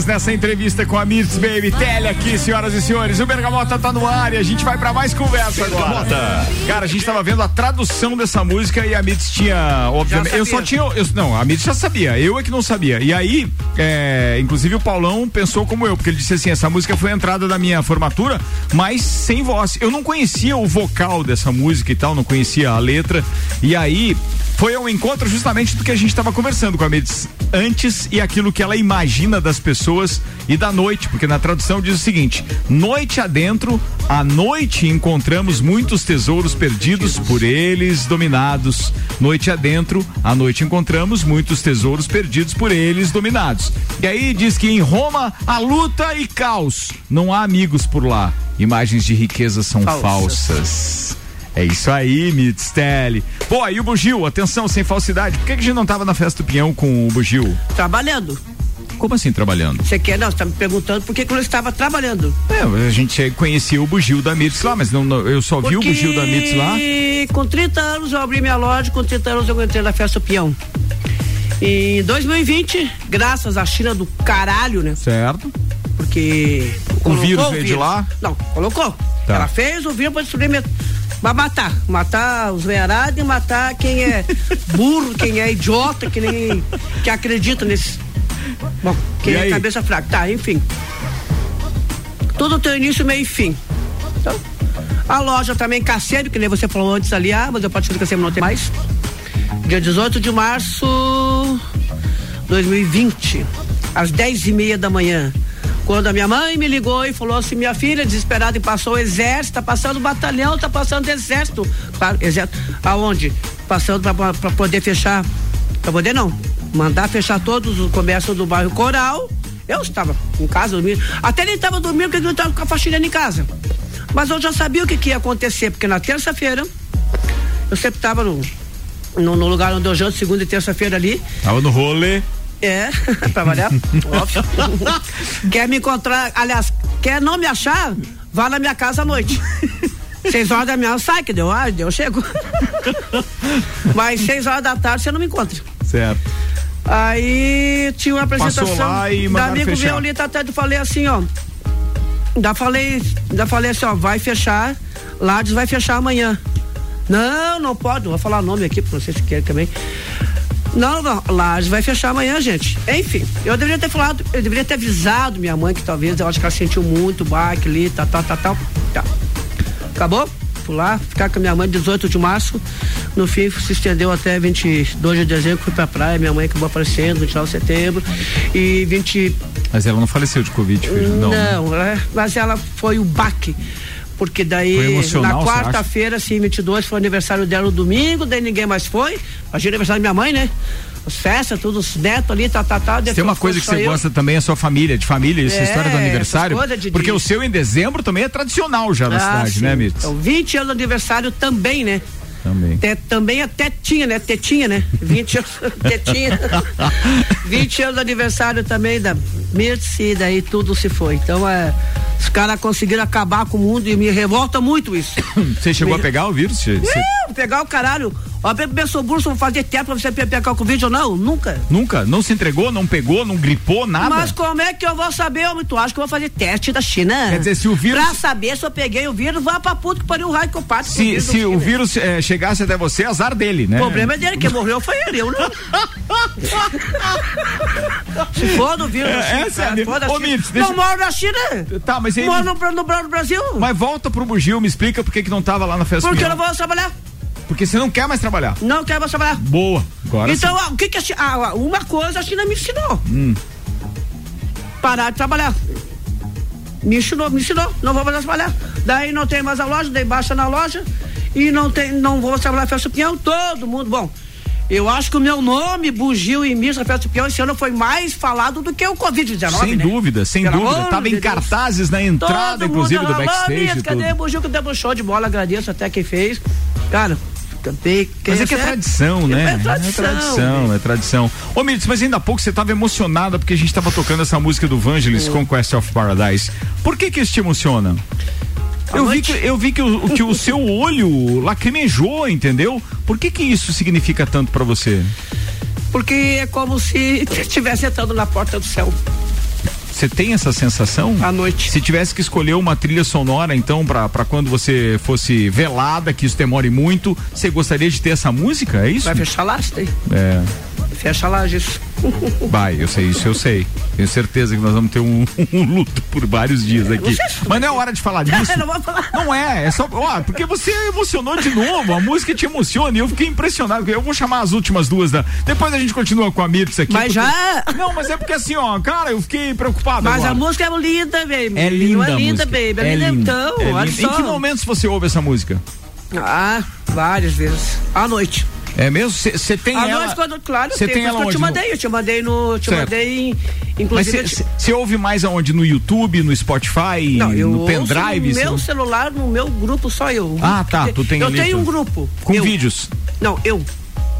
Nessa entrevista com a Mirtz Baby Tele aqui, senhoras e senhores. O Bergamota tá no ar e a gente vai pra mais conversa agora. Bergamota. Cara, a gente tava vendo a tradução dessa música e a Mirtz tinha, obviamente, eu só tinha, eu, não, a Mirtz já sabia, eu é que não sabia. E aí, é, inclusive o Paulão pensou como eu, porque ele disse assim, essa música foi a entrada da minha formatura, mas sem voz. Eu não conhecia o vocal dessa música e tal, não conhecia a letra. E aí, foi ao encontro justamente do que a gente estava conversando com a Mirtz antes e aquilo que ela imagina das pessoas e da noite, porque na tradução diz o seguinte: noite adentro, à noite encontramos muitos tesouros perdidos por eles dominados. Noite adentro, à noite encontramos muitos tesouros perdidos por eles dominados. E aí diz que em Roma há luta e caos. Não há amigos por lá. Imagens de riqueza são Falsas. falsas. É isso aí, Mitstelli. Pô, aí o Bugio, atenção, sem falsidade. Por que, que a gente não tava na festa do Pinhão com o Bugio? Trabalhando. Como assim trabalhando? Você quer? Não, você tá me perguntando por que, que eu estava trabalhando. É, a gente conhecia o Bugio da Mirtz lá, mas não, não- eu só vi o Porque Bugio da Mirtz lá. com 30 anos eu abri minha loja, com 30 anos eu entrei na festa Peão. Em 2020, graças à China do caralho, né? Certo. Porque. O vírus veio de lá? Não, colocou. Tá. Ela fez o vírus para destruir. Pra matar. Matar os venharados e matar quem é burro, quem é idiota, que nem. que acredita nesse. Bom, quem E é aí? cabeça fraca. Tá, enfim. Tudo tem início, meio e fim. Então, a loja também Cacete, que nem você falou antes ali, ah, mas eu partir do Cacete não tem mais. Dia 18 de março 2020, às 10 e meia da manhã. Quando a minha mãe me ligou e falou assim, minha filha, desesperada, e passou o exército, tá passando batalhão, tá passando exército. Claro, exército. Aonde? Passando para poder fechar. Pra poder não. Mandar fechar todos os comércios do bairro Coral. Eu estava em casa dormindo. Até nem estava dormindo porque eu estava com a faxina em casa. Mas eu já sabia o que, que ia acontecer, porque na terça-feira eu sempre estava no, no, no lugar onde eu janto, segunda e terça-feira ali. Tava no rolê. É, pra variar, óbvio. quer me encontrar, aliás, quer não me achar, vá na minha casa à noite. Seis horas da manhã sai, que deu, ah, deu, eu chego. Mas seis horas da tarde você não me encontra. Certo. Aí tinha uma apresentação lá e da amigo fechar. meu ali, tá, até falei assim, ó. Ainda falei, ainda falei assim, ó, vai fechar, Lades vai fechar amanhã. Não, não pode, não vou falar nome aqui, pra vocês que querem também. Não, não, Lages vai fechar amanhã, gente. Enfim, eu deveria ter falado, eu deveria ter avisado minha mãe que talvez, eu acho que ela sentiu muito baque ali, tal, tal, tal, tal. Tá. Acabou? Fui lá, ficar com a minha mãe 18 de março. No fim, se estendeu até 22 de dezembro, fui pra praia, minha mãe acabou aparecendo, 29 de setembro. E 20, Mas ela não faleceu de Covid, filho. Não. não, é, mas ela foi o baque. Porque daí, na quarta-feira, assim, 22, foi aniversário dela no domingo, daí ninguém mais foi. Imagina o aniversário da minha mãe, né? As festas, tudo, os netos ali, tá, tá, tá. Tem uma coisa que você eu. gosta também, a sua família, de família, essa É, história do aniversário. de- Porque de- o seu em dezembro também é tradicional já na Ah, cidade, sim. né, Mitz? Então, 20 anos de aniversário também, né? Também. Te- também a tetinha, né? Tetinha, né? 20 anos, tetinha. 20 anos de aniversário também da Mirtz e daí tudo se foi. Então, é, os caras conseguiram acabar com o mundo e me revolta muito isso. Você chegou Me- a pegar o vírus? Você- pegar o caralho. Ó, pensou burso, vou fazer tempo pra você pe- pegar o Covid ou não? Nunca. Nunca? Não se entregou, não pegou, não gripou, nada? Mas como é que eu vou saber, homem? Tu acha que eu vou fazer teste da China? Quer dizer, se o vírus- Pra saber se eu peguei o vírus, vai pra puta que pariu o raio que eu com Se, se o vírus eh, chegasse até você, azar dele, né? O problema é dele, quem morreu foi ele, eu não. Se for do vírus, É, essa é a Ô. Mitz, deixa- Não moro na China. Tá, mas aí- Moro no, no, no Brasil. Mas volta pro Bugio, me explica por que que não tava lá na festa. Porque eu não vou trabalhar. Porque você não quer mais trabalhar. Não quero mais trabalhar. Boa. Agora então, sim. o que que a China, ah, uma coisa a China me ensinou. Hum. Parar de trabalhar. Me ensinou, me ensinou, não vou mais trabalhar. Daí não tem mais a loja, daí baixa na loja e não tem, não vou trabalhar festa Pinhão, todo mundo, bom. Eu acho que o meu nome, Bugio e Miss na Festa Peão, esse ano foi mais falado do que o Covid-19. Sem né? dúvida, sem Pelo dúvida. amor Tava de em Deus. cartazes na entrada, Todo inclusive, do backstage. "Miss, e cadê Bugio que deu um show de bola? Agradeço até quem fez. Cara, cantei. Mas é que é tradição, né? É tradição. É tradição, é tradição. Ô, Mirtz, mas ainda há pouco você estava emocionada porque a gente estava tocando essa música do Vangelis com Quest of Paradise. Por que que isso te emociona? Eu vi, que, eu vi que, o, que o seu olho lacrimejou, entendeu? Por que que isso significa tanto pra você? Porque é como se estivesse entrando na porta do céu. Você tem essa sensação? À noite. Se tivesse que escolher uma trilha sonora, então, pra pra quando você fosse velada, que isso demore muito, você gostaria de ter essa música? É isso? Vai fechar daí. É. Fecha isso. Vai, eu sei, isso eu sei. Tenho certeza que nós vamos ter um, um luto por vários dias aqui. Mas não é hora de falar disso. não falar. Não é, é só. Ó, porque você emocionou de novo, a música te emociona e eu fiquei impressionado. Eu vou chamar as últimas duas da. Depois a gente continua com a Mirtz aqui. Mas porque- já- Não, mas é porque assim, ó, cara, eu fiquei preocupado. Mas agora. a música é linda, baby. É linda. É linda, baby. É, É linda, então. É linda. Em que momentos você ouve essa música? Ah, várias vezes. À noite. É mesmo? Você tem À ela. noite, quando, claro, Você tem ela eu te mandei. Eu te mandei no. Te Certo. mandei. Mas Inclusive. eu te- você ouve mais aonde? No YouTube, no Spotify, Não, eu no pendrive? no meu celular, no meu grupo, só eu. Ah, tá, tu tem Eu ali tenho um grupo. Com eu. vídeos. Não, eu.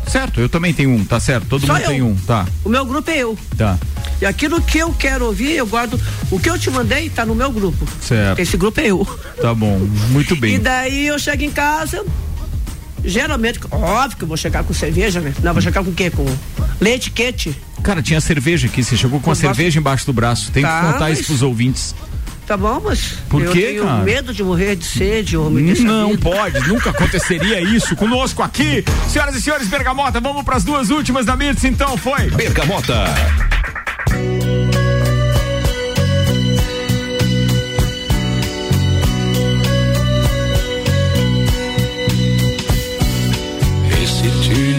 Certo, eu também tenho um, tá certo? Todo Só mundo eu. tem um, tá. O meu grupo é eu. Tá. E aquilo que eu quero ouvir, eu guardo. O que eu te mandei tá no meu grupo. Certo. Esse grupo é eu. Tá bom, muito E bem. daí eu chego em casa. Geralmente, óbvio que eu vou chegar com cerveja, né? Não, vou chegar com o quê? Com leite quente. Cara, tinha cerveja aqui, você chegou com a Eu gosto- cerveja embaixo do braço. Tem Tá, que contar isso pros ouvintes. Tá bom, mas Por eu quê, tenho cara? medo de morrer de sede, homem. deixa Não pode, nunca aconteceria isso conosco aqui. Senhoras e senhores, Bergamota, vamos pras duas últimas da Mirtz, então, foi. Bergamota.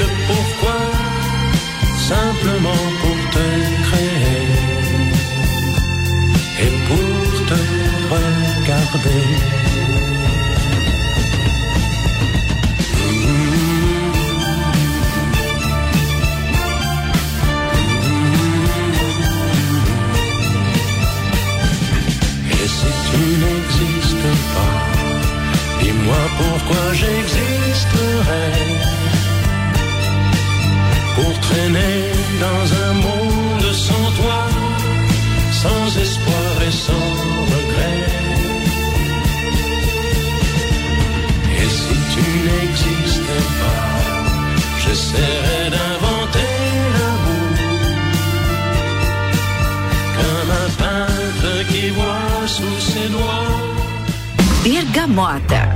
le pourquoi, simplement pour te créer et pour te regarder. J'essaierais d'inventer l'amour. Comme un peintre qui voit sous ses doigts Bergamota.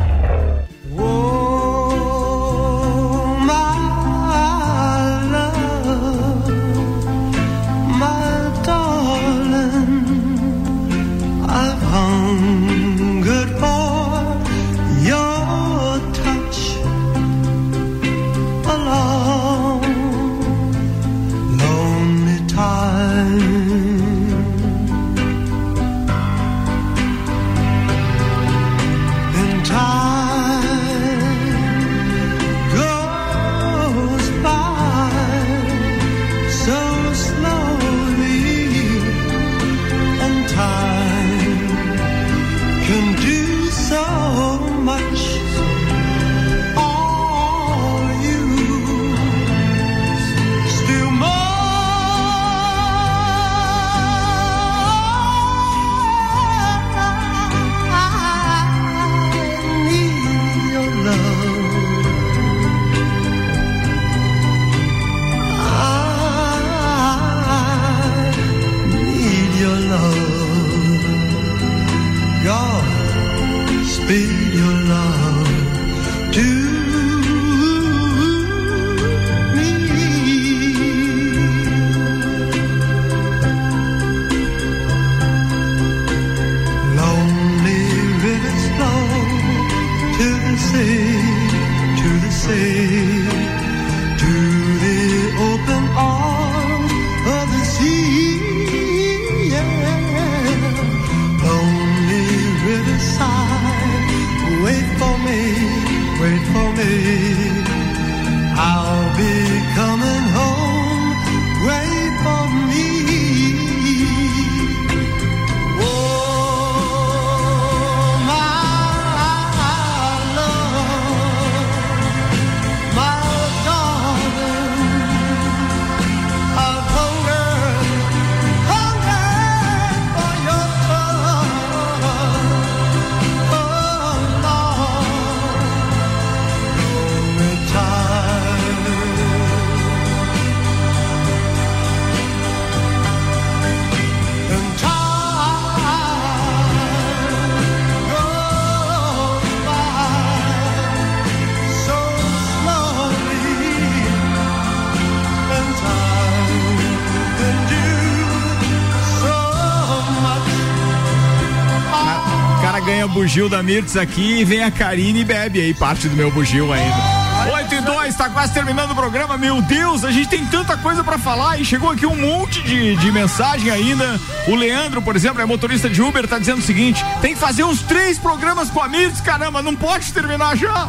Bugio da Mirtz aqui e vem a Karine e bebe aí parte do meu bugio ainda. 8 e 2, tá quase terminando o programa. Meu Deus, a gente tem tanta coisa pra falar e chegou aqui um monte de, de mensagem ainda. O Leandro, por exemplo, é motorista de Uber, tá dizendo o seguinte: tem que fazer uns três programas com a Mirtz, caramba, não pode terminar já.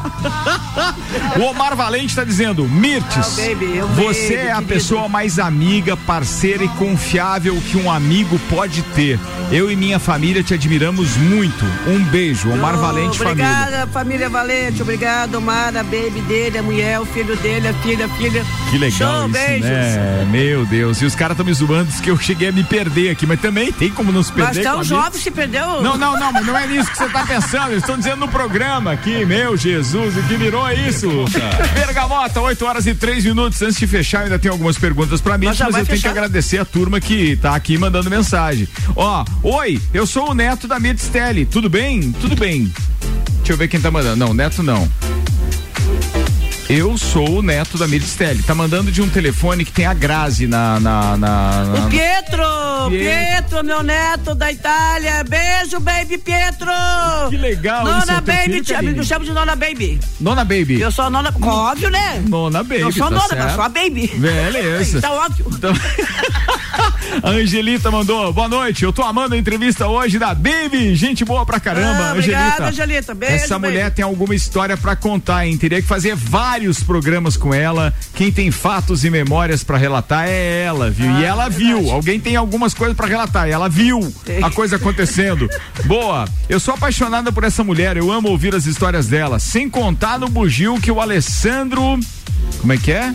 O Omar Valente tá dizendo: Mirtz, Ah, baby, você baby, é a pessoa mais amiga, parceira e confiável que um amigo pode ter. Eu e minha família te admiramos muito. Um beijo, Omar Valente Família. Obrigada, família Valente. Obrigado, Omar, a baby dele, a mulher, o filho dele, a filha, a filha. Que legal Show, isso, beijos. né? Meu Deus. E os caras estão me zoando, diz que eu cheguei a me perder aqui, mas também tem como não se perder. Mas tão jovem se perdeu. Não, não, não, mas não é nisso que você tá pensando. Eles estão dizendo no programa aqui, meu Jesus, o que virou é isso? Bergamota, 8 horas e 3 minutos. Antes de fechar, ainda tenho algumas perguntas pra mim, mas, Mas eu vai tenho que fechar? agradecer a turma que tá aqui mandando mensagem. Ó, oi, eu sou o neto da Mirtstelli. Tudo bem? Tudo bem. Deixa eu ver quem tá mandando. Não, neto não. Eu sou o neto da Mirtstelli. Tá mandando de um telefone que tem a Grazi na. na, na, na- O Pietro, Pietro, meu neto da Itália. Beijo, baby Pietro. Que legal Nona Baby, filho, me chamo de Nona Baby. Nona Baby. Eu sou a Nona, óbvio, né? Nona Baby. Eu sou a tá Nona, certo. mas sou a Baby. Beleza. Tá óbvio. Então- A Angelita mandou, boa noite, eu tô amando a entrevista hoje da Baby, gente boa pra caramba, Ah, obrigada, Angelita. Angelita. Beijo, Essa baby. mulher tem alguma história pra contar, hein? Teria que fazer vários programas com ela. Quem tem fatos e memórias pra relatar é ela, viu? Ah, e ela viu. Alguém tem algumas coisas pra relatar, e ela viu a coisa acontecendo. Boa. Eu sou apaixonada por essa mulher, eu amo ouvir as histórias dela, sem contar no bugio que o Alessandro como é que é?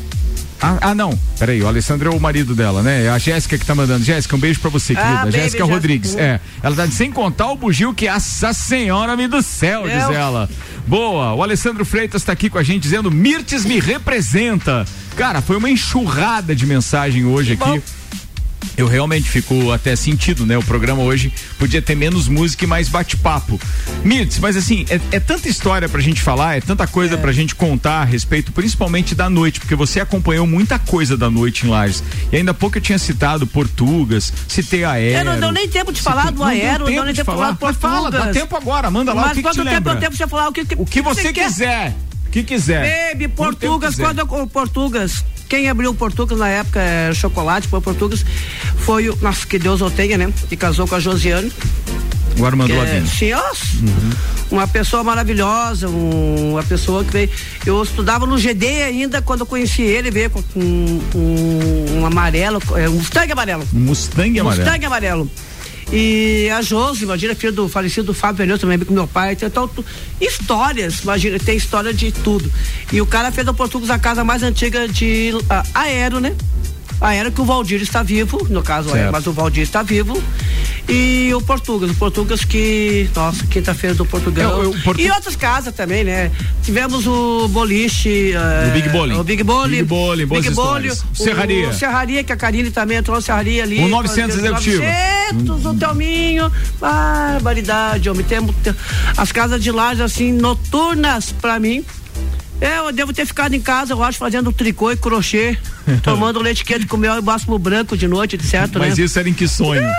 Ah, ah, não. Peraí, o Alessandro é o marido dela, né? É a Jéssica que tá mandando. Jéssica, um beijo pra você, Ah, querida. baby, Jéssica Jéssica. Rodrigues. É. Ela tá sem contar o bugio que essa senhora me do céu, diz Deus. ela. Boa. O Alessandro Freitas tá aqui com a gente dizendo: Mirtes me representa. Cara, foi uma enxurrada de mensagem hoje aqui. Eu realmente fico até sentido, né? O programa hoje podia ter menos música e mais bate-papo. Mirtz, mas assim, é, é tanta história pra gente falar, é tanta coisa pra gente contar a respeito, principalmente da noite, porque você acompanhou muita coisa da noite em Lages. E ainda há pouco eu tinha citado Portugas, citei Aero. Eu não deu nem tempo de falar do Aero, não tempo deu nem de tempo de falar do Mas fala, dá tempo agora, manda lá Mas o que, que te tempo lembra. eu tenho pra você falar o que, O que você quer? quiser. O que quiser. Baby, Portugas, quando eu, Portugas, quem abriu o Portugas na época, era chocolate, foi o Portugas, foi o, nossa, que Deus o tenha, né? Que casou com a Josiane. O Armando é- Lavigne. Sim, nossa, uma pessoa maravilhosa, um- uma pessoa que veio, eu estudava no GD ainda, quando eu conheci ele, veio com um, um, um amarelo, é, um Mustang amarelo. Mustang amarelo. Mustang amarelo. E a Josi, imagina, filha do falecido Fábio Pneu, também com meu pai. Então, tu- histórias, imagina, tem história de tudo. E o cara fez o Português a casa mais antiga de ah, Aero, né? Aero que o Valdir está vivo, no caso, Certo. é, mas o Valdir está vivo. E o Portugas, o Portugas que, nossa, quinta-feira do Portugal. É, o- o Portu- E outras casas também, né? Tivemos o boliche. eh, O Big Bowling. O Big Bowling. Big Bowling, Big Bowling, Serraria. O Serraria, que a Karine também entrou, Serraria ali. O 900 executivo. 900, o Telminho. Barbaridade, homem. Temos, tem- as casas de laje, assim, noturnas pra mim. É, Eu devo ter ficado em casa, eu acho, fazendo tricô e crochê, tomando leite quente com mel e básico branco de noite, etc. Mas né? isso era em que sonho?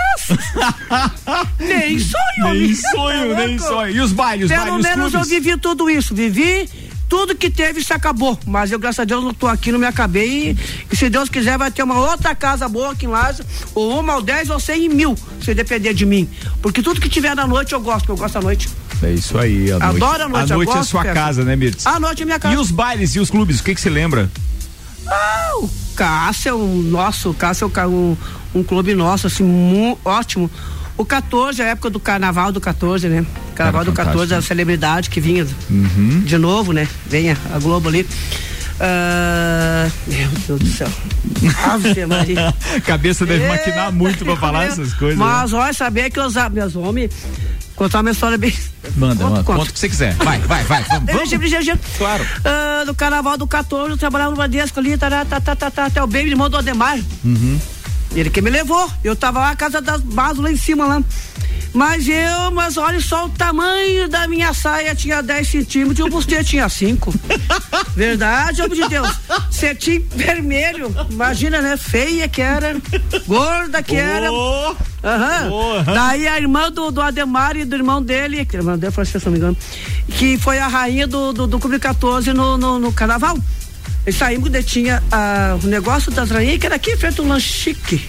Nem sonho, Nem homem. sonho, Tá nem sonho. E os bailes, Pelo bailes, os menos eu vivi tudo isso, vivi tudo que teve se acabou, mas eu graças a Deus não tô aqui, não me acabei e, se Deus quiser vai ter uma outra casa boa aqui em Laje, ou uma, ou dez, ou cem, mil, se depender de mim, porque tudo que tiver na noite eu gosto, eu gosto da noite. É isso aí, a noite. Adoro a noite, A noite é gosto, sua Pepe. casa, né, Mirtz? A noite é minha casa. E os bailes e os clubes, o que que você lembra? Ah, o Cássio, é um, nossa, o Cássio é um um, clube nosso, assim, mu- ótimo. O 14, a época do carnaval do 14, né? Carnaval Era do 14, fantástico. a celebridade que vinha Uhum. de novo, né? Venha a Globo ali. Ah, meu Deus do céu. Ave Maria. Cabeça deve maquinar muito pra falar essas coisas. né? Mas olha, saber que os meus homens. Contar uma história bem. Manda, Conta, manda. conta. Conta o que você quiser. Vai, vai, vai. Vamos. Ele sempre dizia, Claro. ah, no carnaval do 14, eu trabalhava no Bradesco ali, tá, tá, tá, tá, tá, até o baby, irmão do Ademar. Uhum. Ele que me levou. Eu tava lá na casa das bases lá em cima lá. Mas eu, mas olha só o tamanho da minha saia, tinha 10 centímetros e o bustier tinha 5. Verdade, homem de Deus. Cetim vermelho, imagina, né? Feia que era, gorda que era. Aham. Daí a irmã do, do Ademar e do irmão dele, que a irmã dele, Francisco, se não me engano, que foi a rainha do, do, do Clube 14 no, no, no carnaval. E saímos, tinha ah, o negócio das rainhas, que era aqui, feito um lanchique.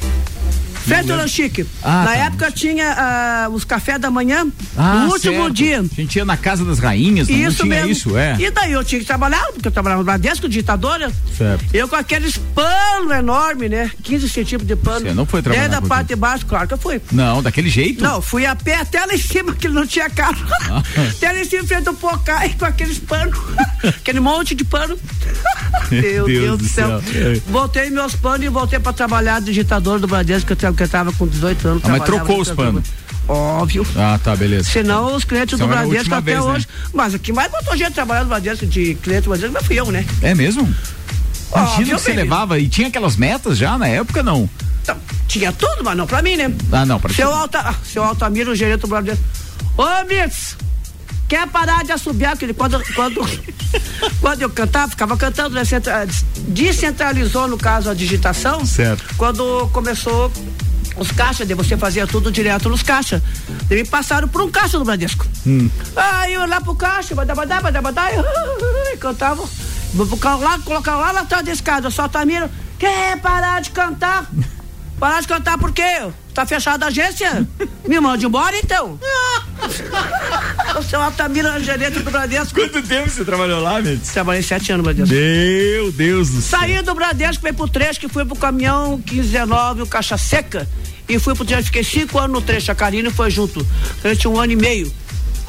Feito um lanchique. Ah, Na tá. época tinha ah, os cafés da manhã, Ah, no último certo. dia. A gente ia na casa das rainhas, não Isso tinha mesmo. isso, é. E daí eu tinha que trabalhar, porque eu trabalhava no Bradesco, ditadora. Certo. Eu com aqueles pano enorme, né? 15 centímetros de pano. Você não foi trabalhar Desde a com parte de baixo, claro que eu fui. Não, daquele jeito? Não, fui a pé até lá em cima, que não tinha carro. Ah. até lá em cima, frente ao Pocai, com aqueles panos. aquele monte de pano. Meu Deus do céu. É. Voltei meus panos e voltei pra trabalhar de ditador do Bradesco, que eu, tra- que eu tava com 18 anos. Ah, mas trocou os panos. Óbvio. Ah, tá, beleza. Senão os clientes Isso do Bradesco até vez, né? hoje. Mas o que mais botou gente trabalhando no Bradesco de cliente do Bradesco, mas fui eu, né? É mesmo? Imagina que você baby. levava e tinha aquelas metas já na época, não? Então, tinha tudo, mas não pra mim, né? Ah, não, pra Seu, ti. Alta, ah, seu Altamiro, o gerente do Bradesco. Ô, Mix, quer parar de assobiar? Porque quando, quando, quando eu cantava, ficava cantando, né? Centra- descentralizou, no caso, a digitação. Certo. Quando começou os caixas, de você fazia tudo direto nos caixas. Daí me passaram por um caixa do Bradesco. Hum. Aí eu lá pro caixa, badabadá, badabadá, e, e cantava. Vou lá, colocar lá na atrás da escada, só Tamiro, quer parar de cantar? Parar de cantar por quê? Tá fechada a agência? Me mande embora então. o seu Altamiro é gerente do Bradesco. Quanto tempo você trabalhou lá, Mendes? Trabalhei sete anos no Bradesco. Meu Deus do céu. Saí do Bradesco, fui pro trecho, que fui pro caminhão 1519, o Caixa Seca. E fui pro trecho, fiquei cinco anos no trecho, a Karine foi junto, durante um ano e meio.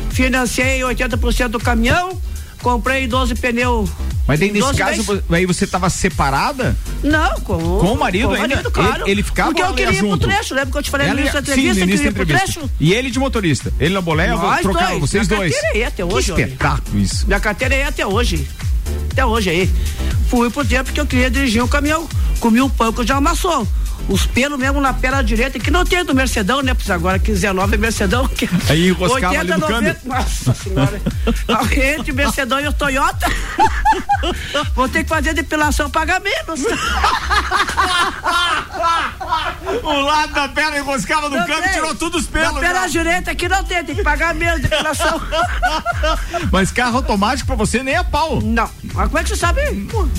Financiei 80% do caminhão, comprei 12 pneus. Mas daí nesse 12 caso, vezes. aí você tava separada? Não, com, Com o marido com ainda? claro. Ele- ele ficava Porque eu queria ia ir pro trecho, lembra que eu te falei no Ela início da ia- sim, entrevista no eu início da pro entrevista. trecho? E ele de motorista. Ele na boleia, trocar dois. vocês Minha dois. carteira é até hoje, Que espetáculo isso. Minha carteira é até hoje. Até hoje aí. Fui pro tempo que eu queria dirigir um caminhão. Comi um pão que já amassou. Os pelos mesmo na perna direita, que não tem do Mercedão, né? Pois agora 19 é Mercedão. Que Aí enroscava ali no câmbio. Nossa senhora. Entre o Mercedão e o Toyota. Vou ter que fazer depilação, pagar menos. O lado da perna enroscava no Não câmbio, tem. tirou todos os pelos. Na perna direita aqui não tem, tem que pagar menos depilação. Mas carro automático pra você nem é pau. Não. Mas como é que você sabe?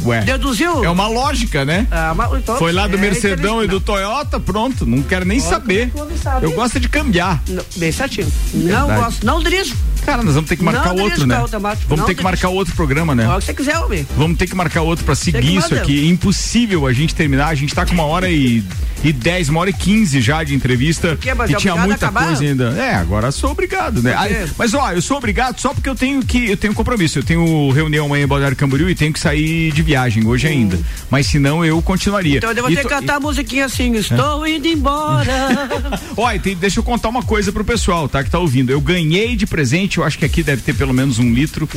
Ué. Deduziu? É uma lógica, né? Ah, mas então, Foi lá do é Mercedão e inteligente. Do Toyota, pronto. Não quero nem Olha saber. o. Eu gosto de cambiar. Não, bem certinho. Não Verdade. gosto, não dirijo. Cara, nós vamos ter que marcar Não outro, né? automático, Vamos não ter que marcar outro programa, né? Olha que você quiser, homem. Vamos ter que marcar outro pra seguir que isso aqui. Impossível a gente terminar. A gente tá com uma hora e, e dez, uma hora e quinze já de entrevista. Mas e é tinha muita coisa ainda. É, agora sou obrigado, né? Aí, mas ó, eu sou obrigado só porque eu tenho que. Eu tenho compromisso. Eu tenho reunião amanhã em Balneário Camboriú e tenho que sair de viagem hoje ainda. Mas senão eu continuaria. Então eu devo E ter que cantar a musiquinha assim, estou indo embora. Ó, e tem- deixa eu contar uma coisa pro pessoal, tá? Que tá ouvindo. Eu ganhei de presente, eu acho que aqui deve ter pelo menos um litro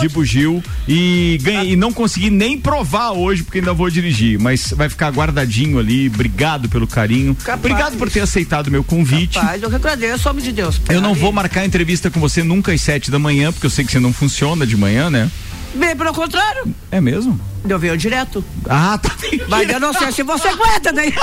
de bugio e ganhei, e não consegui nem provar hoje porque ainda vou dirigir, mas vai ficar guardadinho ali. Obrigado pelo carinho. Capaz. Obrigado por ter aceitado meu convite. Rapaz, eu que agradeço, homem de Deus. Eu não Aí, vou marcar entrevista com você nunca às sete da manhã, porque eu sei que você não funciona de manhã, né? Bem, pelo contrário. É mesmo? Eu venho direto. Ah, tá. Mas eu não sei se você aguenta, daí.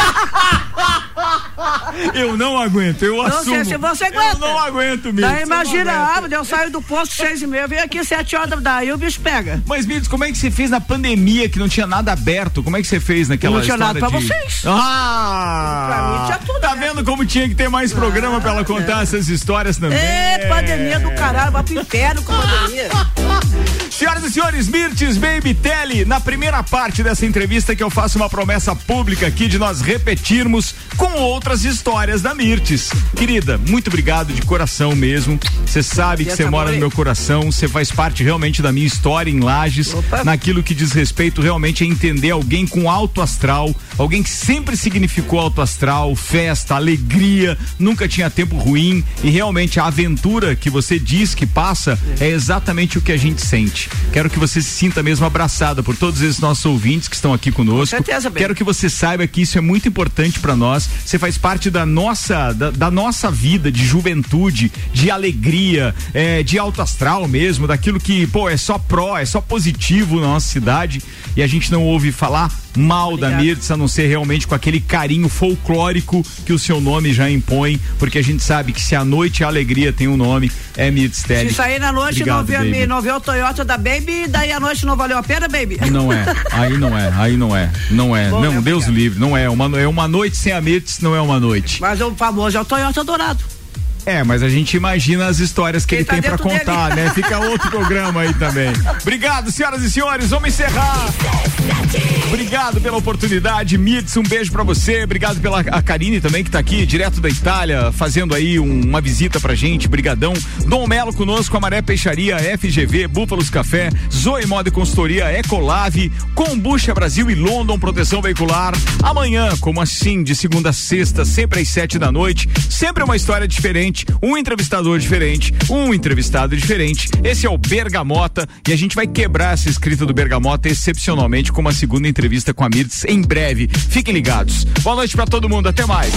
Eu não aguento, eu Não assumo. sei se você aguenta. Eu não aguento mesmo. Daí imagina, ah, eu saio do posto seis e meia, venho aqui sete horas, daí o bicho pega. Mas, Mitos, como é que você fez na pandemia que não tinha nada aberto? Como é que você fez naquela Não tinha nada pra de- vocês. Ah! Pra mim tinha tudo Tá vendo como tinha que ter mais programa pra ela contar essas histórias também? É, pandemia do caralho, vai pro inferno com pandemia. Senhoras e senhores, Mirtes Baby Telly, na primeira parte dessa entrevista que eu faço uma promessa pública aqui de nós repetirmos com outras histórias da Mirtes. Querida, muito obrigado de coração mesmo. Você sabe que você mora no meu coração, você faz parte realmente da minha história em Lages, Opa. naquilo que diz respeito realmente a entender alguém com alto astral, alguém que sempre significou alto astral, festa, alegria, nunca tinha tempo ruim e realmente a aventura que você diz que passa é exatamente o que a gente sente. Quero que você se sinta mesmo abraçada por todos esses nossos ouvintes que estão aqui conosco. Com certeza. Quero que você saiba que isso é muito importante para nós. Você faz parte da nossa, da, da nossa vida de juventude, de alegria, é, de alto astral mesmo, daquilo que, pô, é só pró, é só positivo na nossa cidade. E a gente não ouve falar mal da Mirtz, a não ser realmente com aquele carinho folclórico que o seu nome já impõe, porque a gente sabe que se a noite a alegria tem um nome, é Mirtz Tele. Se sair na noite Obrigado, não baby. não ver o Toyota da Baby, daí a noite não valeu a pena, Baby? Não é, aí não é, aí não é, não é, Bom, não, Deus livre, não é, uma, é uma noite sem a Mirtz, não é uma noite. Mas o famoso é o Toyota Dourado. É, mas a gente imagina as histórias que Quem ele tá tem pra dentro contar, dele. né? Fica outro programa aí também. Obrigado, senhoras e senhores, vamos encerrar. Obrigado pela oportunidade, Mitz, um beijo pra você. Obrigado pela a Karine também que tá aqui direto da Itália, fazendo aí um- uma visita pra gente. Brigadão. Dom Melo conosco, Amaré Peixaria, FGV, Búfalos Café, Zoe Moda e Consultoria, Ecolave, Combucha Brasil e London Proteção Veicular. Amanhã, como assim, de segunda a sexta, sempre às sete da noite, sempre uma história diferente, um entrevistador diferente, um entrevistado diferente. Esse é o Bergamota e a gente vai quebrar essa escrita do Bergamota excepcionalmente com uma segunda entrevista com a Mirtz em breve. Fiquem ligados. Boa noite pra todo mundo, até mais.